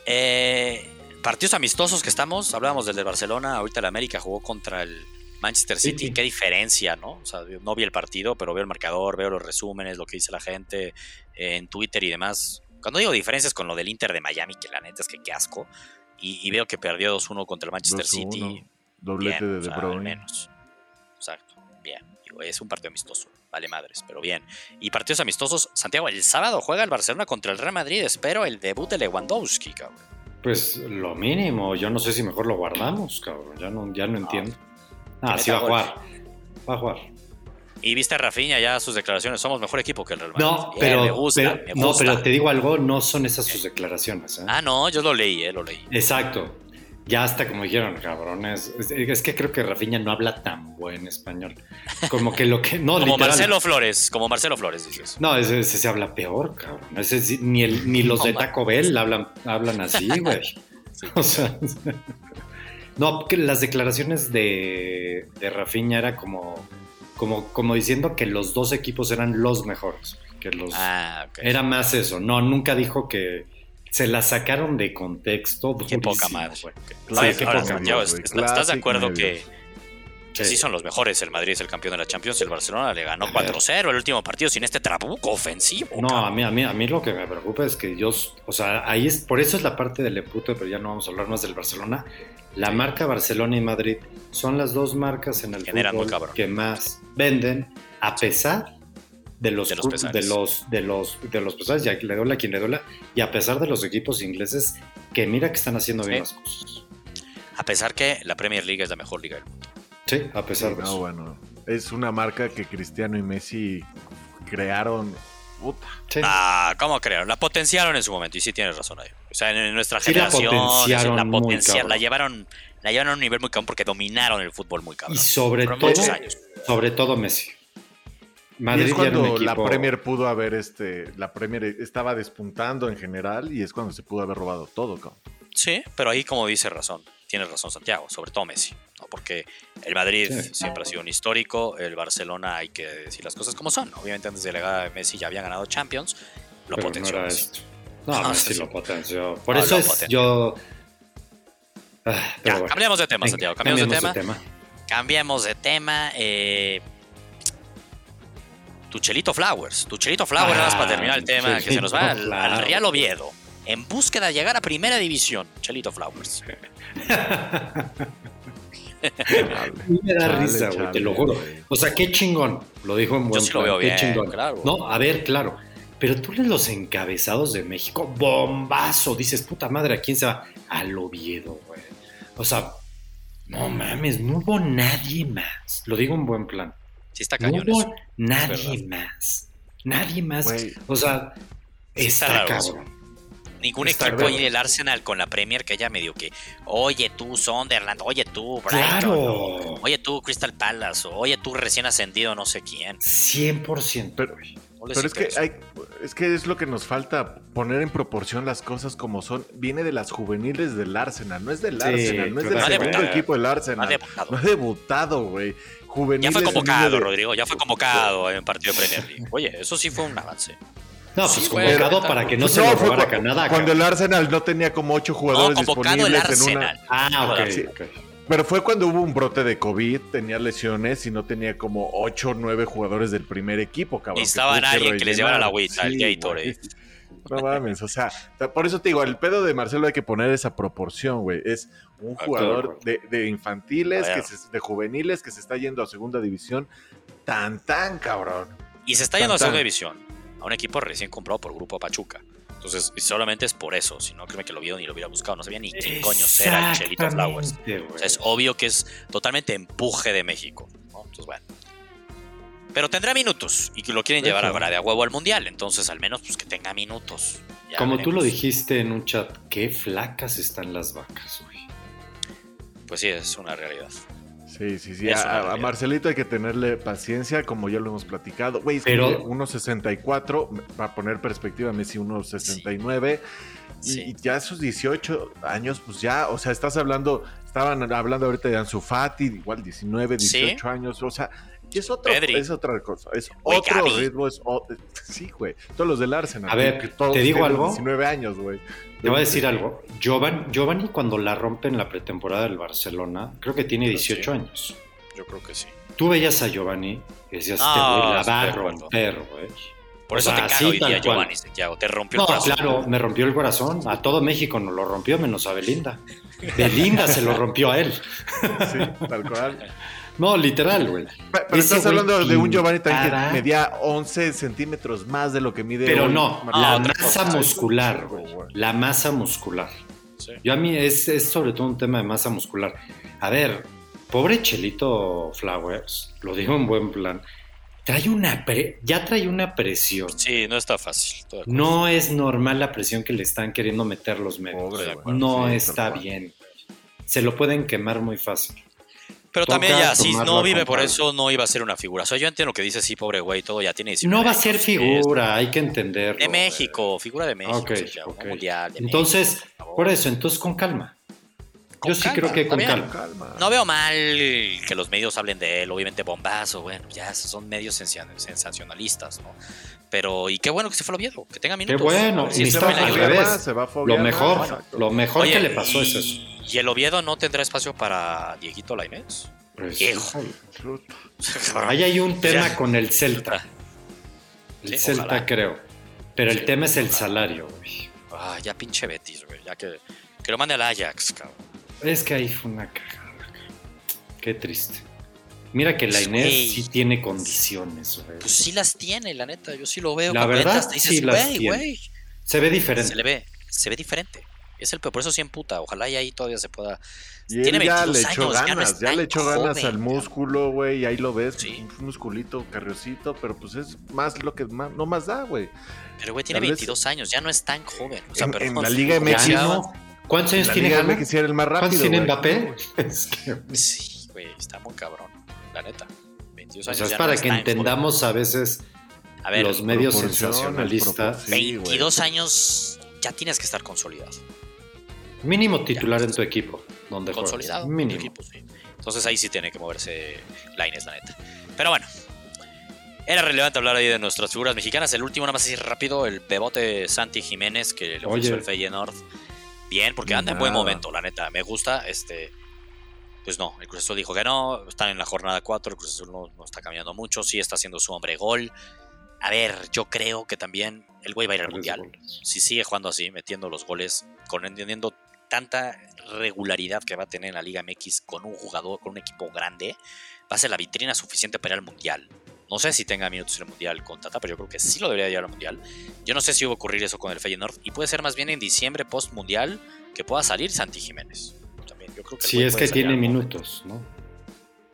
eh, partidos amistosos que estamos, hablábamos del de Barcelona, ahorita el América jugó contra el Manchester City, Sí. qué diferencia, ¿no? O sea, no vi el partido, pero veo el marcador, veo los resúmenes, lo que dice la gente eh, en Twitter y demás. Cuando digo diferencias con lo del Inter de Miami, que la neta es que qué asco, y, y veo que perdió 2-1 contra el Manchester 2-1, City, Doblete bien, de o De sea, Bruyne. menos. Exacto, bien. Digo, es un partido amistoso, vale madres, pero bien. Y partidos amistosos, Santiago, el sábado juega el Barcelona contra el Real Madrid, espero el debut de Lewandowski, cabrón. Pues lo mínimo, yo no sé si mejor lo guardamos, cabrón. Ya no, ya no entiendo. Ah, sí va a jugar. Va a jugar. Y viste a Rafinha ya sus declaraciones, somos mejor equipo que el Real Madrid. No, pero, me gusta, pero- me no, pero te digo algo, no son esas sus declaraciones. ¿eh? Ah, no, yo lo leí, eh, lo leí. Exacto. Ya hasta como dijeron, cabrones. Es, es que creo que Rafinha no habla tan buen español. Como que lo que. No, Como literal. Marcelo Flores, como Marcelo Flores, dices. No, ese, ese se habla peor, cabrón. Ese ni, el, ni los de. Taco Bell hablan, hablan así, <laughs> güey. O sea. <laughs> No, que las declaraciones de, de Rafinha era como, como, como diciendo que los dos equipos eran los mejores. Que los, Ah, ok. Era más eso. No, nunca dijo que se la sacaron de contexto. Qué poca madre. ¿estás de acuerdo que, sí son los mejores? El Madrid es el campeón de la Champions el Barcelona le ganó 4-0 el último partido sin este trabuco ofensivo. No, cabrón. a mí, a, mí, a mí lo que me preocupa es que yo, o sea, ahí es, por eso es la parte del empute, pero ya no vamos a hablar más del Barcelona. La marca Barcelona y Madrid son las dos marcas en el Generan fútbol que más venden, a pesar de los, De los pesares. de los, de los, de los pesares, ya que le duela a quien le duela, y a pesar de los equipos ingleses que mira que están haciendo bien Sí. las cosas. A pesar que la Premier League es la mejor liga del mundo. Sí, a pesar Sí, de no, eso. bueno. Es una marca que Cristiano y Messi crearon. Puta. Sí. Ah, ¿cómo crearon? La potenciaron en su momento y sí tienes razón ahí. O sea, en nuestra Sí, la generación potenciaron la, potencia- llevaron la llevaron a un nivel muy cabrón porque dominaron el fútbol muy y cabrón. sobre Fueron todo, muchos años. sobre todo Messi. Y Madrid es ya era un cuando la Premier pudo haber, este, la Premier estaba despuntando en general y es cuando se pudo haber robado todo, cabrón. Sí, pero ahí como dice razón, tienes razón Santiago, sobre todo Messi, ¿no? porque el Madrid Sí. siempre ha sido un histórico, el Barcelona hay que decir las cosas como son. Obviamente antes de la llegada de Messi ya había ganado Champions, lo pero potenció. no era Messi. esto. No, No, Messi sí, lo potenció. Por No, eso es potenció. yo. Ah, Ya, pero bueno. cambiamos de tema, Santiago, cambiamos de tema. tema. Cambiamos de tema. eh, tu Chelito Flowers. Tu Chelito Flowers, nada más para terminar el tema, que se nos va al. Real Oviedo. En búsqueda de llegar a primera división. Chelito Flowers. <laughs> Me da Chale, risa, güey, te lo juro. O sea, qué chingón. Lo dijo en buen sí lo plan, veo qué bien, chingón. claro. No, a ver, claro. Pero tú lees los encabezados de México, bombazo. Dices, puta madre, ¿a quién se va? Al Oviedo, güey. O sea, no mames, no hubo nadie más. Lo digo en buen plan. Sí está No cañón hubo nadie más. Nadie más. O sea, Sí está está, raro eso. cabrón. Ningún Está equipo raro. ahí del Arsenal con la Premier que haya medio que, oye tú Sunderland, oye tú Brighton, Claro. oye tú Crystal Palace, oye tú recién ascendido no sé quién. 100%. Pero- Pero es que, hay, es que es lo que nos falta, poner en proporción las cosas como son. Viene de las juveniles del Arsenal, no es del Sí, Arsenal, no es del segundo debutado. equipo del Arsenal. debutado. No ha debutado, güey. Juveniles fue es un convocado, de- Rodrigo, ya fue convocado en partido de Premier League. Oye, eso sí fue un avance. No, Sí, pues convocado neta. para que no Pues se lo fue robara cu- Canadá. Cuando el Arsenal no tenía como ocho No, jugadores el disponibles en una. Ah, ok. Sí. Pero fue cuando hubo un brote de COVID, tenía lesiones y no tenía como 8 o 9 jugadores del primer equipo, cabrón. Necesitaban alguien que les llevara la agüita, el Gatorade. No mames, o sea, por eso te digo, el pedo de Marcelo hay que poner esa proporción, güey. Es un Ah, jugador de, de infantiles, que se- de juveniles, que se está yendo a segunda división. Tan, tan, cabrón. Y se está yendo a tan. segunda división. a un equipo recién comprado por Grupo Pachuca. Entonces, solamente es por eso. Si no, créeme que lo vio ni lo hubiera buscado. No sabía ni quién coño era el Chelito Flowers. O sea, es obvio que es totalmente empuje de México. Entonces, bueno. Pero tendrá minutos y que lo quieren llevar ahora de a huevo al mundial. Entonces, al menos, pues que tenga minutos. Como tú lo dijiste en un chat, qué flacas están las vacas, güey. Pues sí, es una realidad. Sí, sí, sí. A, Marcelito hay que tenerle paciencia, como ya lo hemos platicado. Güey, pero 1.64, para poner perspectiva, Messi 1.69. Y ya esos 18 años, pues ya, o sea, estás hablando, estaban hablando ahorita de Ansu Fati, igual 19, 18 años, o sea, y es, otro, es otra cosa, es otro ritmo, es sí, güey. Todos los del Arsenal. A ver, te digo algo. 19 años, güey. Te voy a decir algo. Giovanni, Giovanni, cuando la rompe en la pretemporada del Barcelona, creo que tiene 18 años. Yo creo que sí. Tú veías a Giovanni y decías, te voy la va a romper, güey. Por eso te cago hoy día, Giovanni Te rompió el corazón. claro, me rompió el corazón. A todo México nos lo rompió, menos a Belinda. Belinda se lo rompió a él. Sí, tal cual. No, literal, güey. Pero, estás hablando de un Giovanni también que medía 11 centímetros más de lo que mide. Pero no, la masa muscular, güey. La masa muscular. Yo a mí es, es sobre todo un tema de masa muscular. A ver, pobre Chelito Flowers, lo digo en buen plan. Trae una ya trae una presión. Sí, no está fácil. No es normal la presión que le están queriendo meter los medios. no está bien. Se lo pueden quemar muy fácil. Pero también ya, si no vive por eso, no iba a ser una figura. O sea, yo entiendo lo que dice, sí, pobre güey, todo ya tiene 19 No va a ser figura, hay que entenderlo. De México, figura de México. mundial entonces, por eso, entonces con calma. Yo sí creo que con calma. No veo mal que los medios hablen de él, obviamente bombazo, bueno, ya son medios sensacionalistas, ¿no? Pero, y qué bueno que se fue al Oviedo, que tenga minutos. Qué bueno, y está al revés. lo mejor, lo mejor que le pasó es eso. ¿Y el Oviedo no tendrá espacio para Dieguito Lainez? Pues, Ahí hay un tema con el Celta. El Celta, creo. Pero el tema es el salario, güey. Ah, ya pinche Betis, güey. Ya que, que lo mande al Ajax, cabrón. Es que ahí fue una cagada. Qué triste. Mira que la Inés sí tiene condiciones, güey. Pues sí las tiene, la neta. Yo sí lo veo. La verdad, sí las tiene. Se ve diferente. Se le ve, se ve diferente. Es el peor, por eso sí emputa. Ojalá y ahí todavía se pueda. Y tiene ya le echó ganas, ya, le echó ganas al músculo, güey, y ahí lo ves, un musculito carriosito, pero pues es más lo que más, no más da, güey. Pero güey tiene 22 años, ya no es tan joven. O sea, en, en la Liga <laughs> MX ¿Cuántos años tiene el más rápido, ¿Cuántos tiene Mbappé? <laughs> <laughs> Sí, güey, está muy cabrón la neta. 22 años. O sea, es para que entendamos a veces los medios sensacionalistas. 22 años ya tienes que estar consolidado. Mínimo titular en tu equipo. Donde consolidado. Mínimo. Equipo, sí. Entonces ahí sí tiene que moverse Laines, la neta. Pero bueno, era relevante hablar ahí de nuestras figuras mexicanas. El último, nada más así rápido, el pebote Santi Jiménez que le ofreció el Feyenoord. Bien, porque anda en buen momento, la neta. Me gusta. Este, pues no, el Cruz Azul dijo que no, están en la jornada 4, el Cruz Azul no, está cambiando mucho, sí está haciendo su hombre gol. A ver, yo creo que también el güey va a ir al Mundial. Si sigue jugando así, metiendo los goles, con entendiendo tanta regularidad que va a tener en la Liga MX con un jugador, con un equipo grande, va a ser la vitrina suficiente para ir al Mundial. No sé si tenga minutos en el Mundial con Tata, pero yo creo que sí lo debería llevar al Mundial. Yo no sé si va a ocurrir eso con el Feyenoord y puede ser más bien en diciembre post-Mundial que pueda salir Santi Jiménez. Si es que tiene minutos, ¿no?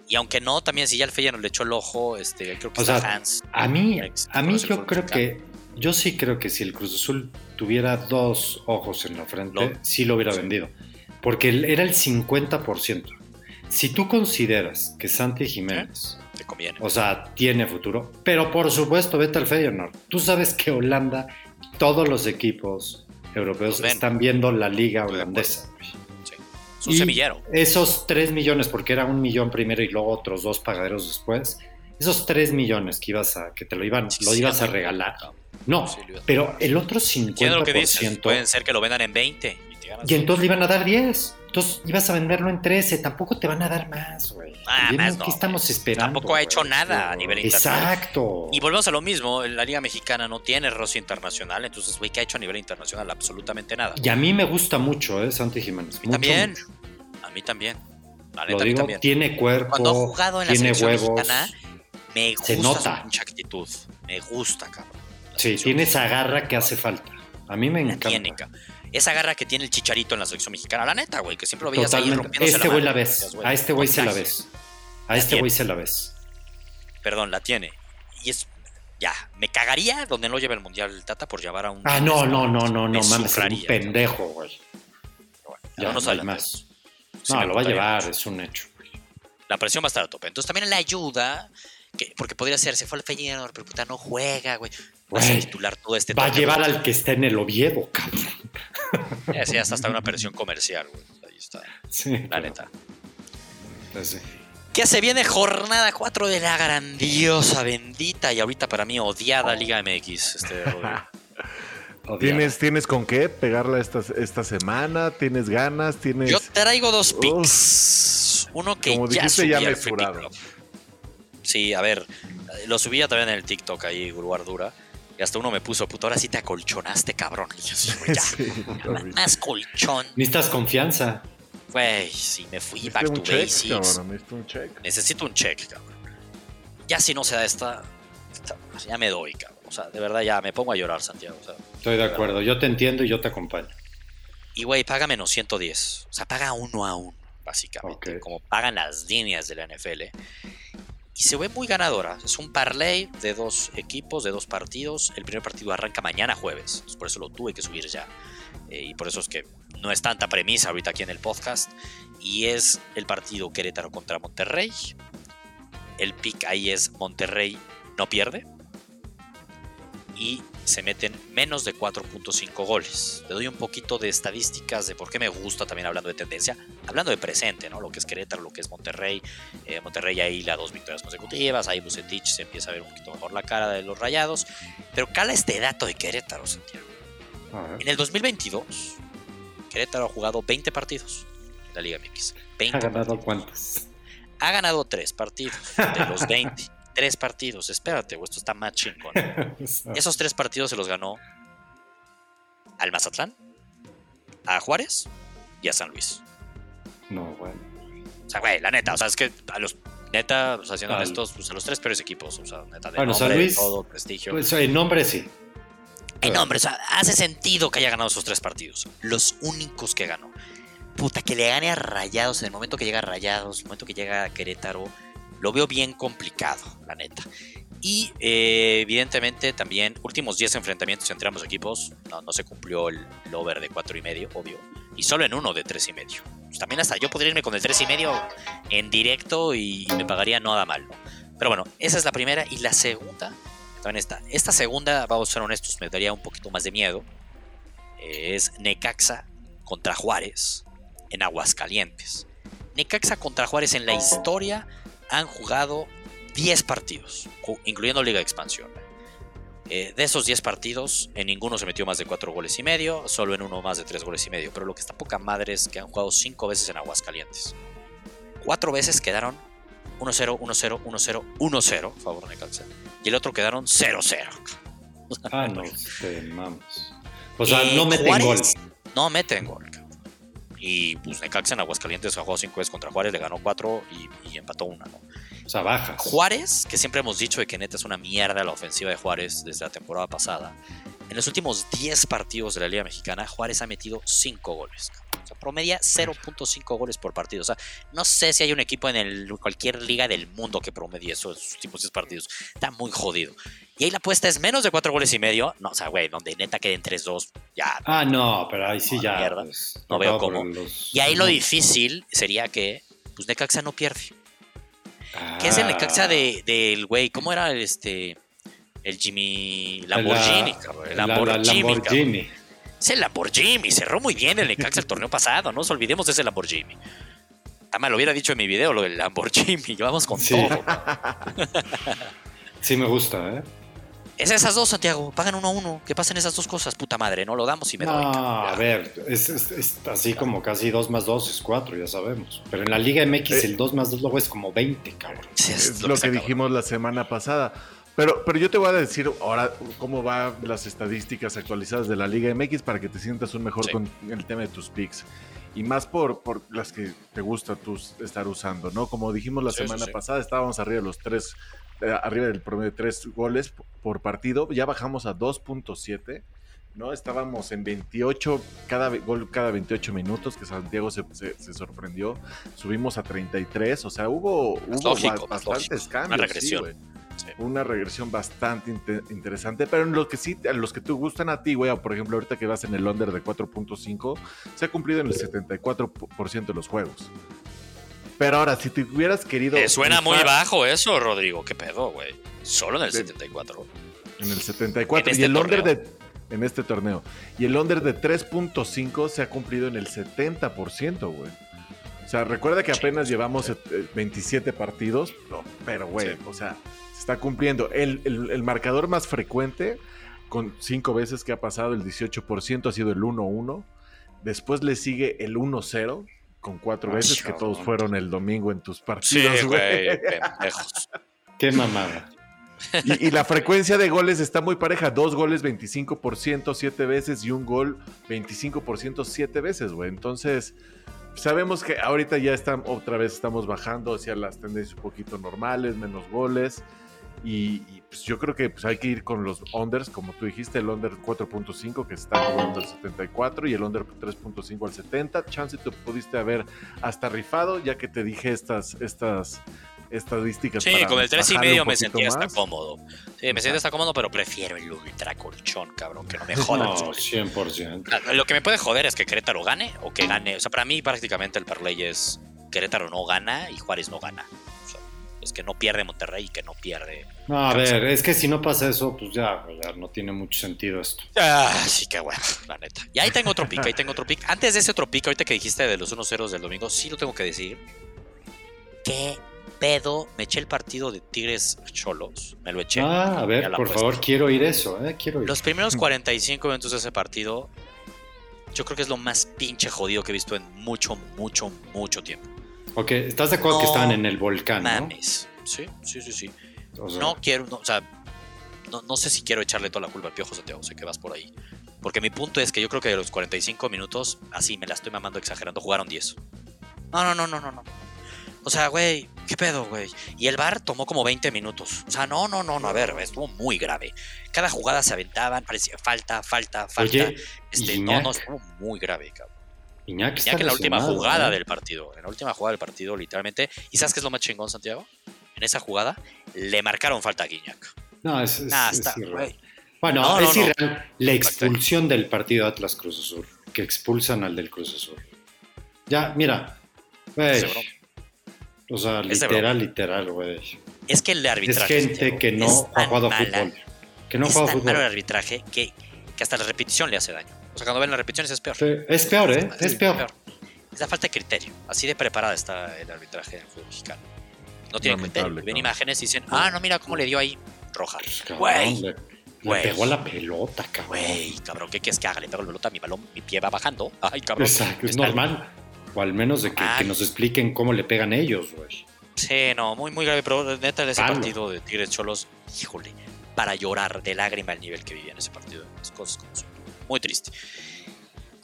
Y aunque no, también si ya el Feyenoord le echó el ojo, este, creo que o sea, A mí, a mí yo creo que, yo sí creo que si el Cruz Azul tuviera dos ojos en la frente, sí lo hubiera vendido. Porque era el 50%. Si tú consideras que Santi Jiménez, te conviene. o sea, tiene futuro, pero por supuesto, vete al Feyenoord. Tú sabes que Holanda, todos los equipos europeos están viendo la liga holandesa. Es un semillero. Esos 3 millones, porque era un millón primero y luego otros dos pagaderos después, esos 3 millones que ibas a, que te lo iban, lo ibas a regalar. No, pero el otro 50%. Lo que dices, pueden ser que lo vendan en 20. Y, entonces le iban a dar 10. Entonces ibas a venderlo en 13. Tampoco te van a dar más, güey. Ah, ¿Qué estamos esperando? Tampoco ha hecho nada a nivel internacional. Exacto. Y volvemos a lo mismo. La Liga Mexicana no tiene rocio internacional. Entonces, güey, ¿qué ha hecho a nivel internacional? Absolutamente nada. Y a mí me gusta mucho, ¿eh? Santi Jiménez. también. A mí también. Lo digo, tiene cuerpo. Cuando ha jugado en la tiene huevos, mexicana, me gusta se nota. su actitud. Me gusta, cabrón. Sí, tiene esa garra que hace falta. A mí me encanta. Esa garra que tiene el chicharito en la selección mexicana, la neta, güey, que siempre lo veías ahí rompiéndose Este güey la, ves. A este güey se la ves. A este güey se la ves. Perdón, la tiene. Y es. Ya, me cagaría donde no lleve el mundial el Tata por llevar a un. Ah, no, no, no, no, no, mames, un pendejo, güey. ya no, sale más. no, lo va a llevar, es un hecho. La presión va a estar a tope. Entonces también le ayuda, que, porque podría ser, se fue al Feyenoord, pero puta, no juega, güey. Va a titular todo este Va a llevar al que está en el Oviedo, cabrón. Sí, hasta, hasta una presión comercial, güey. Ahí está. Sí. La neta. Pues sí. ¿Qué se viene jornada 4 de la grandiosa, bendita y ahorita para mí odiada Liga MX. Este, <laughs> ¿Tienes, ¿Tienes con qué pegarla esta, esta semana? ¿Tienes ganas? ¿Tienes... Yo traigo dos picks. Uno que ya subí ya Sí, a ver, lo subía también en el TikTok ahí, Guardura. Y hasta uno me puso, puto, ahora sí te acolchonaste, cabrón. Y yo, ya, <laughs> más colchón. Necesitas confianza. Güey, si me fui back to basics. Necesito un check, cabrón. Ya si no se da esta, ya me doy, cabrón. O sea, de verdad ya me pongo a llorar, Santiago. Estoy de acuerdo, yo te entiendo y yo te acompaño. Y güey, paga menos 110. O sea, paga uno a uno, básicamente. Como pagan las líneas de la NFL. Y se ve muy ganadora. Es un parlay de dos equipos, de dos partidos. El primer partido arranca mañana jueves. Por eso lo tuve que subir ya. Eh, y por eso es que no es tanta premisa ahorita aquí en el podcast. Y es el partido Querétaro contra Monterrey. El pick ahí es Monterrey no pierde. Y se meten menos de 4.5 goles. Te doy un poquito de estadísticas de por qué me gusta también hablando de tendencia. Hablando de presente, ¿no? Lo que es Querétaro, lo que es Monterrey. Eh, Monterrey ahí la dos victorias consecutivas. Ahí Bucetich se empieza a ver un poquito mejor la cara de los rayados. Pero cala este dato de Querétaro, Santiago. En el 2022, Querétaro ha jugado 20 partidos en la Liga MX. ¿Ha ganado cuántos? Ha ganado 3 partidos de los 20. 3 partidos. Espérate, esto está más chingón. <laughs> Esos 3 partidos se los ganó al Mazatlán, a Juárez y a San Luis. No, bueno. O sea, güey, la neta, o sea, es que a los neta, o sea, siendo estos, pues a los tres peores equipos, o sea, neta, de bueno, nombre, San Luis, todo, prestigio. Pues, el nombre sí. En nombre, o sea, hace sentido que haya ganado esos tres partidos. Los únicos que ganó. Puta, que le gane a Rayados en el momento que llega a Rayados, en el momento que llega a Querétaro, lo veo bien complicado, la neta. Y eh, evidentemente también, últimos 10 enfrentamientos entre ambos equipos, no, se cumplió el, over de 4 y medio, obvio. Y solo en uno de 3 y medio. Pues también hasta yo podría irme con el 3 y medio en directo y, me pagaría nada mal, Pero bueno, esa es la primera. Y la segunda también está. Esta segunda, vamos a ser honestos, me daría un poquito más de miedo. es Necaxa contra Juárez en Aguascalientes. Necaxa contra Juárez en la historia han jugado 10 partidos, incluyendo Liga de Expansión. Eh, de esos 10 partidos, en ninguno se metió más de 4 goles y medio, solo en uno más de 3 goles y medio. Pero lo que está poca madre es que han jugado 5 veces en Aguascalientes. 4 veces quedaron 1-0, 1-0, 1-0, 1-0, favor Necaxa. Y el otro quedaron 0-0. Ah, no, te mames. O sea, no meten gol. No meten gol. Y pues Necaxa en Aguascalientes ha jugado 5 veces contra Juárez, le ganó 4 y, empató una, ¿no? O sea, baja. Juárez, que siempre hemos dicho de que neta es una mierda la ofensiva de Juárez desde la temporada pasada. En los últimos 10 partidos de la Liga Mexicana, Juárez ha metido 5 goles. O sea, promedia 0.5 goles por partido. O sea, no sé si hay un equipo en el, cualquier liga del mundo que promedie eso en sus últimos 10 partidos. Está muy jodido. Y ahí la apuesta es menos de 4 goles y medio. No, o sea, güey, donde neta queden 3-2, ya. Ah, no, pero ahí sí ya. Pues, no veo cómo. Y ahí lo difícil sería que, pues, Necaxa no pierde. ¿Qué es el Necaxa del de, güey? ¿Cómo era este? El Jimmy Lamborghini, cabrón. El Lamborghini. Es el Lamborghini. Cerró muy bien el Necaxa el torneo pasado. No nos olvidemos de ese Lamborghini. Tama lo hubiera dicho en mi video, lo del Lamborghini. <laughs> Vamos con todo. sí, me gusta, ¿eh? Es esas dos, Santiago. Pagan uno a uno. Que pasen esas dos cosas, puta madre. No lo damos y me doy. a ver, es, así como casi dos más dos es cuatro, ya sabemos. Pero en la Liga MX eh. el dos más dos luego es como 20, cabrón. es, lo, que dijimos la semana pasada. Pero, pero yo te voy a decir ahora cómo van las estadísticas actualizadas de la Liga MX para que te sientas un mejor con el tema de tus picks. y más por, por las que te gusta tú estar usando, ¿no? Como dijimos la semana pasada, estábamos arriba de los tres, eh, arriba del promedio de tres goles por partido, ya bajamos a 2.7. ¿no? Estábamos en 28, cada gol cada 28 minutos, que Santiago se, sorprendió. Subimos a 33, o sea, hubo, hubo bastantes cambios. Una regresión. Una regresión bastante interesante, pero en lo que sí, a los que te gustan a ti, güey, por ejemplo, ahorita que vas en el under de 4.5, se ha cumplido en el 74% de los juegos. Pero ahora, si te hubieras querido. suena muy bajo eso, Rodrigo. ¿Qué pedo, güey? Solo en el 74. En el 74. y este el under de en este torneo. Y el under de 3.5 se ha cumplido en el 70%, güey. O sea, recuerda que apenas llevamos 27 eh, partidos, no, pero güey, o sea, se está cumpliendo. El, marcador más frecuente, con cinco veces que ha pasado, el 18% ha sido el 1-1. Después le sigue el 1-0, con cuatro veces, que todos fueron el domingo en tus partidos. Sí, güey, <laughs> Qué mamada. Y, la frecuencia de goles está muy pareja. Dos goles 25% siete veces y un gol 25% siete veces, güey. Entonces, sabemos que ahorita ya están, otra vez estamos bajando hacia las tendencias un poquito normales, menos goles. Y, pues yo creo que pues, hay que ir con los unders, como tú dijiste, el under 4.5 que está jugando al 74 y el under 3.5 al 70. Chance te pudiste haber hasta rifado, ya que te dije estas, estas estadísticas. Sí, con el 3 y medio me sentía hasta cómodo. Sí, me sentía hasta cómodo, pero prefiero el ultra colchón, cabrón, que no me jodan. <laughs> No, 100%. Lo que me puede joder es que Querétaro gane o que gane. O sea, para mí prácticamente el parlay es Querétaro no gana y Juárez no gana. O sea, es que no pierde Monterrey y que no pierde. No, a ver, es que si no pasa eso, pues ya, ya no tiene mucho sentido esto. Ah, sí, que bueno, la neta. Y ahí tengo otro pick, ahí tengo otro pick. Antes de ese otro pick, ahorita que dijiste de los 1-0 del domingo, sí lo tengo que decir. Que pedo, me eché el partido de Tigres Cholos, me lo eché. Ah, a ver, por favor, quiero oír eso, eh, quiero Los primeros 45 minutos de ese partido, yo creo que es lo más pinche jodido que he visto en mucho, mucho, mucho tiempo. Ok, ¿estás de acuerdo que estaban en el volcán? Mames. Sí, sí, sí, sí. no quiero, o sea, no, sé si quiero echarle toda la culpa a Piojo Santiago, sé que vas por ahí. Porque mi punto es que yo creo que de los 45 minutos, así me la estoy mamando exagerando, jugaron 10. No, no, no, no, no, no. O sea, güey, ¿qué pedo, güey? Y el bar tomó como 20 minutos. O sea, no, no, no, no, a ver, estuvo muy grave. Cada jugada se aventaban, parecía falta, falta, falta. Oye, este, no, no, estuvo muy grave, cabrón. Iñaki, en la última jugada del partido, en la última jugada del partido, literalmente. ¿Y sabes qué es lo más chingón, Santiago? En esa jugada le marcaron falta a Guiñac. No, es, es, está, Bueno, no, es irreal la expulsión del partido Atlas Cruz Azul, que expulsan al del Cruz Azul. Ya, mira, güey, o sea, literal, literal, güey. Es que el arbitraje. Es gente que no ha jugado fútbol. Que no es tan fútbol. malo el arbitraje que, que, hasta la repetición le hace daño. O sea, cuando ven las repeticiones es peor. es peor, ¿eh? Es, peor. Es la falta de criterio. Así de preparada está el arbitraje del fútbol mexicano. No tiene criterio. Ven imágenes y dicen, ah, no, mira cómo le dio ahí roja. Pues, güey. Le, pegó la pelota, cabrón. Güey, cabrón, ¿qué quieres que haga? Le pego la pelota, mi balón, mi pie va bajando. Ay, cabrón. Exacto, es normal. O al menos de que, nos expliquen cómo le pegan ellos, güey. Sí, no, muy, muy grave, pero neta ese partido de Tigres Cholos, híjole, para llorar de lágrima el nivel que vivía en ese partido. Las cosas como son. Muy triste.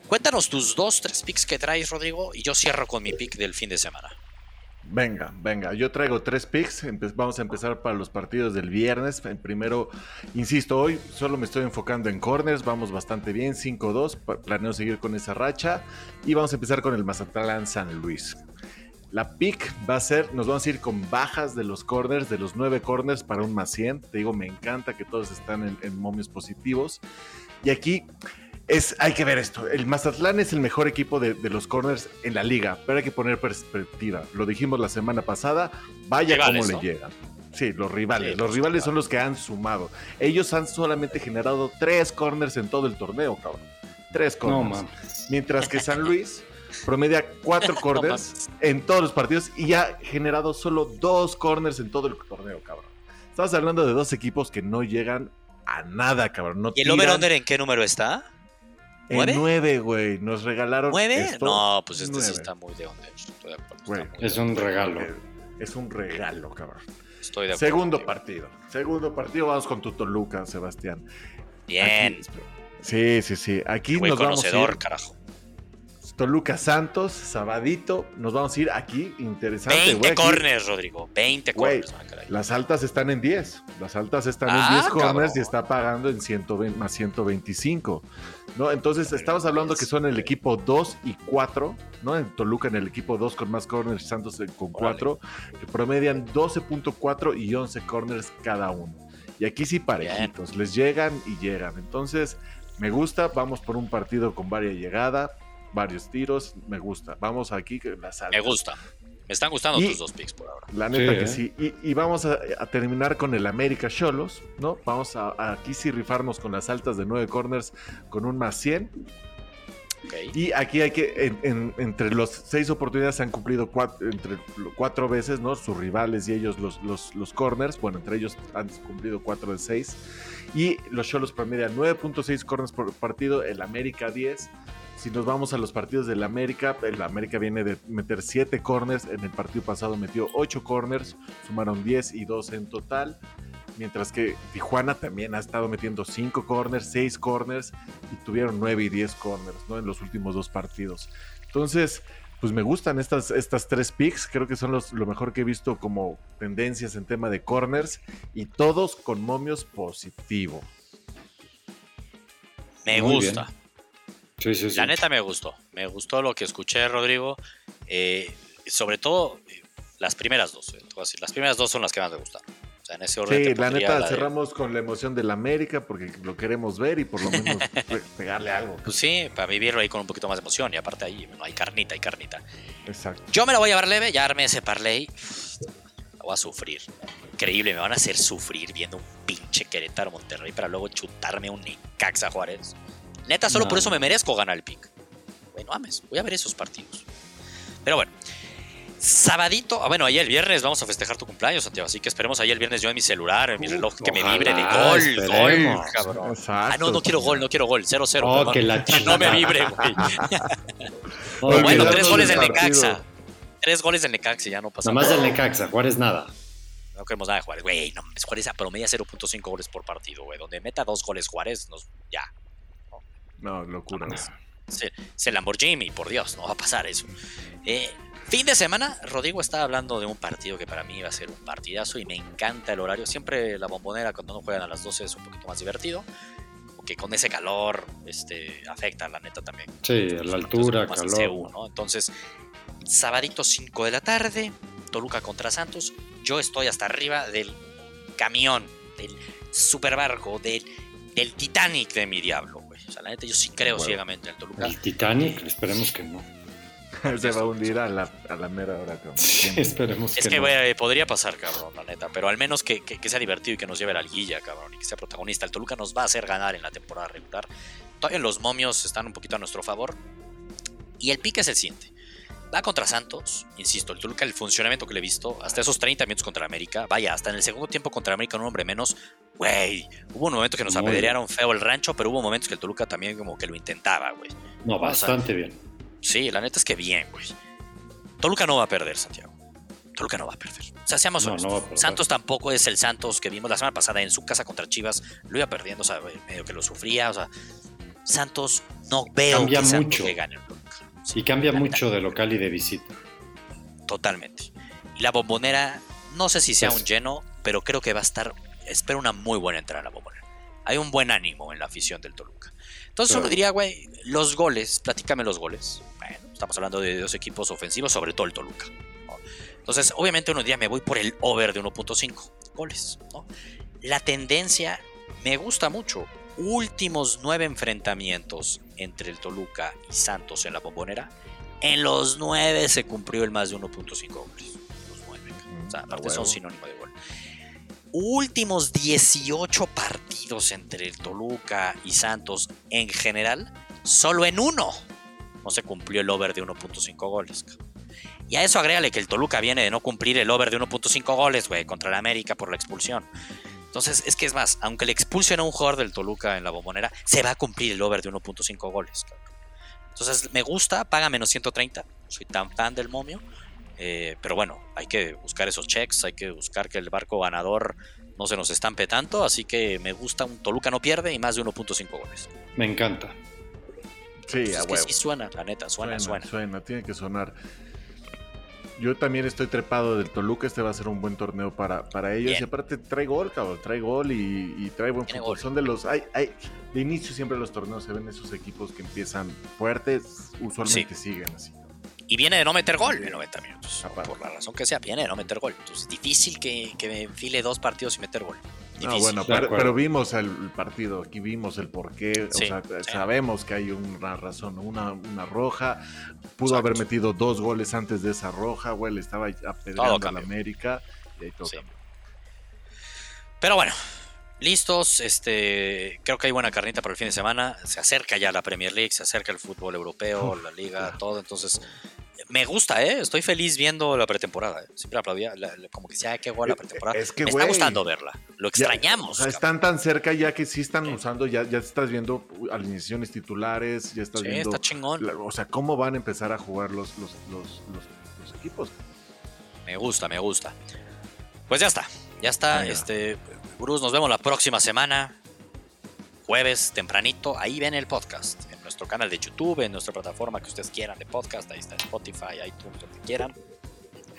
Cuéntanos tus dos, tres picks que traes, Rodrigo, y yo cierro con mi pick del fin de semana. Venga, venga, yo traigo tres picks. vamos a empezar para los partidos del viernes. Primero, insisto, hoy solo me estoy enfocando en corners. Vamos bastante bien, 5-2. Planeo seguir con esa racha. Y vamos a empezar con el Mazatlán San Luis. La pick va a ser, nos vamos a ir con bajas de los corners, de los nueve corners para un más 100. Te digo, me encanta que todos están en momios positivos. Y aquí es, hay que ver esto. El Mazatlán es el mejor equipo de, los corners en la liga, pero hay que poner perspectiva. Lo dijimos la semana pasada, vaya cómo le llegan. Sí, los rivales. los rivales son los que han sumado. Ellos han solamente generado tres corners en todo el torneo, cabrón. Tres corners. Mientras que San Luis <laughs> promedia cuatro corners en todos los partidos y ha generado solo dos corners en todo el torneo, cabrón. Estamos hablando de dos equipos que no llegan a nada, cabrón. ¿Y el over-under en qué número está? En nueve, güey. Nos regalaron. ¿Nueve? no, pues este sí está muy de onda. es un regalo. Es un regalo, cabrón. Estoy de acuerdo. Segundo partido. Segundo partido. Vamos con tu Toluca, Sebastián. Bien. sí, sí, sí. Aquí nos vamos a ir, carajo. Toluca Santos, sabadito, nos vamos a ir aquí, interesante. 20 corners, Rodrigo, 20 corners. las altas están en 10, las altas están en 10 ah, corners y está pagando en 120, más 125, ¿no? Entonces estamos hablando que son el equipo 2 y 4, ¿no? En Toluca en el equipo 2 con más corners, Santos con 4, que promedian 12.4 y 11 corners cada uno. Y aquí sí parejitos, les llegan y llegan. Entonces, me gusta, vamos por un partido con varias llegadas varios tiros, me gusta. Vamos aquí, la Me gusta. Me están gustando tus dos picks por ahora. La neta que ¿eh? sí. Y, vamos a, terminar con el América Cholos, ¿no? Vamos a, aquí sí rifarnos con las altas de 9 corners con un más 100. Y aquí hay que, entre los seis oportunidades se han cumplido cuatro, entre cuatro veces, ¿no? Sus rivales y ellos los, los, los corners, bueno, entre ellos han cumplido cuatro de seis. Y los Cholos promedian 9.6 corners por partido, el América 10. Si nos vamos a los partidos del América, el América viene de meter 7 corners, en el partido pasado metió 8 corners, sumaron 10 y 2 en total. Mientras que Tijuana también ha estado metiendo 5 corners, 6 corners y tuvieron 9 y 10 corners ¿no? en los últimos dos partidos. Entonces, pues me gustan estas, estas tres picks. Creo que son los, lo mejor que he visto como tendencias en tema de corners y todos con momios positivo. Me gusta. La neta me gustó. Me gustó lo que escuché, Rodrigo. Eh, sobre todo eh, las primeras dos. Eh, las primeras dos son las que más me gustaron. O sea, en ese orden. Sí, la neta cerramos con la emoción del América porque lo queremos ver y por lo menos <laughs> pegarle algo. Pues sí, para vivirlo ahí con un poquito más de emoción. Y aparte ahí no hay carnita, hay carnita. Exacto. Yo me la voy a llevar leve, ya armé ese parlay. La voy a sufrir. Increíble, me van a hacer sufrir viendo un pinche Querétaro Monterrey para luego chutarme un Necaxa Juárez. Neta, solo por eso me merezco ganar el pick. Bueno, ames, voy a ver esos partidos. Pero bueno, sabadito, ah, bueno, ahí el viernes vamos a festejar tu cumpleaños, Santiago, así que esperemos ahí el viernes yo en mi celular, en mi reloj, que me vibre de gol, gol, cabrón. ah, no, no quiero gol, no quiero gol, 0-0. Oh, que la <laughs> no me vibre, güey. <laughs> bueno, tres goles del Necaxa. Tres goles del Necaxa, ya no pasa nada. más del Necaxa, Juárez nada. No queremos nada de Juárez, güey, no, Juárez promedia 0.5 goles por partido, güey, donde meta dos goles Juárez, nos, ya, no, locura. Es el Lamborghini, por Dios, no va a pasar eso. Eh, fin de semana, Rodrigo estaba hablando de un partido que para mí va a ser un partidazo y me encanta el horario. Siempre la bombonera cuando no juegan a las 12 es un poquito más divertido. Porque con ese calor este, afecta, la neta también. Sí, a la altura, calor. Entonces, sabadito 5 de la tarde, Toluca contra Santos. Yo estoy hasta arriba del camión, del superbarco, del, del Titanic de mi diablo. O sea, la neta, yo sí creo ciegamente en el Toluca. El Titanic, esperemos que no. Se va a hundir a la, a la mera hora, cabrón. <laughs> esperemos es que, que podría pasar, cabrón, la neta. Pero al menos que, que, sea divertido y que nos lleve la liguilla, cabrón, y que sea protagonista. El Toluca nos va a hacer ganar en la temporada regular. Todavía los momios están un poquito a nuestro favor. Y el pique es el siguiente. Va contra Santos, insisto, el Toluca, el funcionamiento que le he visto, hasta esos 30 minutos contra América, vaya, hasta en el segundo tiempo contra América, un hombre menos, güey, hubo un momento que nos apedrearon feo el rancho, pero hubo momentos que el Toluca también como que lo intentaba, güey. No, bastante bien. Sí, la neta es que bien, güey. Toluca no va a perder, Santiago. Toluca no va a perder. O sea, seamos honestos. Santos tampoco es el Santos que vimos la semana pasada en su casa contra Chivas. Lo iba perdiendo, o sea, medio que lo sufría. O sea, Santos no veo Cambia mucho. que gane y cambia mucho de local y de visita. Totalmente. Y la bombonera, no sé si sea un lleno, pero creo que va a estar. Espero una muy buena entrada en la bombonera. Hay un buen ánimo en la afición del Toluca. Entonces uno diría, güey, los goles, platícame los goles. Bueno, estamos hablando de dos equipos ofensivos, sobre todo el Toluca. Entonces, obviamente uno diría, me voy por el over de 1.5 goles. La tendencia me gusta mucho últimos nueve enfrentamientos entre el Toluca y Santos en la bombonera, en los nueve se cumplió el más de 1.5 goles. Los nueve. O sea, aparte son sinónimo de gol. Últimos 18 partidos entre el Toluca y Santos en general, solo en uno no se cumplió el over de 1.5 goles. Y a eso agrégale que el Toluca viene de no cumplir el over de 1.5 goles, güey, contra el América por la expulsión. Entonces, es que es más, aunque le expulsen a un jugador del Toluca en la bombonera, se va a cumplir el over de 1.5 goles. Entonces, me gusta, paga menos 130. Soy tan fan del momio. Eh, pero bueno, hay que buscar esos checks, hay que buscar que el barco ganador no se nos estampe tanto. Así que me gusta un Toluca no pierde y más de 1.5 goles. Me encanta. Sí, Pues a es que huevo. sí suena, la neta, suena, suena. Suena, tiene que sonar. Yo también estoy trepado del Toluca. Este va a ser un buen torneo para, para ellos. Bien. Y aparte trae gol, cabrón. Trae gol y, y trae buen fútbol. Son de los. Hay, hay, de inicio siempre los torneos se ven esos equipos que empiezan fuertes. Usualmente siguen así. Y viene de no meter gol en 90 minutos. Aparte. Por la razón que sea, viene de no meter gol. Entonces, difícil que, que me enfile dos partidos sin meter gol. No, bueno, pero, vimos el, partido, aquí vimos el porqué, Sí, o sea, sí. sabemos que hay una razón, una, una roja, pudo Exacto. haber metido dos goles antes de esa roja, güey, le estaba apedreando a la. América y ahí todo Sí. cambió. Pero bueno, listos. Este, creo que hay buena carnita para el fin de semana. Se acerca ya la Premier League, se acerca el fútbol europeo, Uf, la liga, claro. todo. Entonces, me gusta, ¿eh? Estoy feliz viendo la pretemporada. ¿eh? Siempre aplaudía, la- la- como que sea que gol la Eh, pretemporada. es que, me está gustando verla. Lo Ya, extrañamos. o sea, están tan cerca ya que sí están Sí. usando, ya, ya estás viendo alineaciones titulares, ya estás Sí, viendo, está chingón. la- o sea, cómo van a empezar a jugar los, los, los, los- los equipos. Me gusta, me gusta. Pues ya está, ya está. Venga. Este, Bruce, nos vemos la próxima semana. Jueves, tempranito. Ahí ven el podcast. Nuestro canal de YouTube, en nuestra plataforma que ustedes quieran de podcast. Ahí está Spotify, iTunes, donde quieran.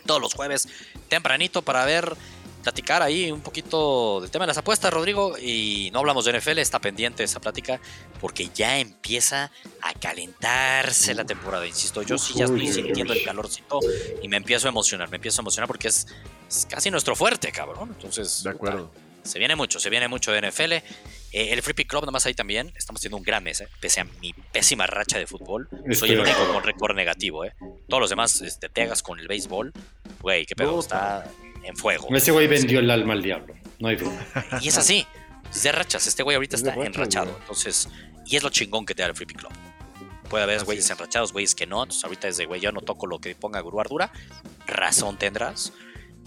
Todos los jueves, tempranito, para ver, platicar ahí un poquito del tema de las apuestas, Rodrigo. Y no hablamos de NFL, está pendiente esa plática, porque ya empieza a calentarse la temporada. Insisto, yo sí ya estoy sintiendo el calorcito y me empiezo a emocionar, me empiezo a emocionar porque es, es casi nuestro fuerte, cabrón. Entonces, De puta, acuerdo. Se viene mucho, se viene mucho de NFL. Eh, el Free Pick Club, nomás ahí también, estamos teniendo un gran mes, eh, pese a mi pésima racha de fútbol. Soy Estoy el único con récord negativo, ¿eh? Todos los demás este, pegas con el béisbol. Güey, qué pedo, está en fuego. Ese güey vendió el alma al diablo, no hay duda. <laughs> Y es así, es de rachas. Este güey ahorita está rachas, enrachado. güey. Entonces, y es lo chingón que te da el Free Pick Club. Puede haber güeyes es. enrachados, güeyes que no. Entonces, ahorita es de güey, yo no toco lo que ponga Guru Ardura. Razón tendrás.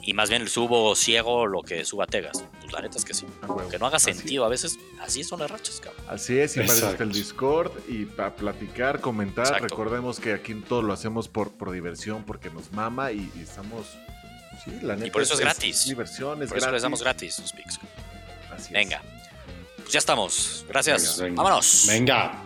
Y más bien subo ciego lo que suba Tegas. Pues la neta es que sí. A huevo. Que no haga Así- sentido. A veces así son las rachas, cabrón. Así es, y para eso el Discord y para platicar, comentar. Exacto. Recordemos que aquí todo lo hacemos por, por diversión, porque nos mama y, y estamos. Sí, la neta. por eso es gratis. diversión, es Por eso gratis. les damos gratis los picks. Así es. Venga. Pues ya estamos. Gracias. Venga, venga. Vámonos. Venga.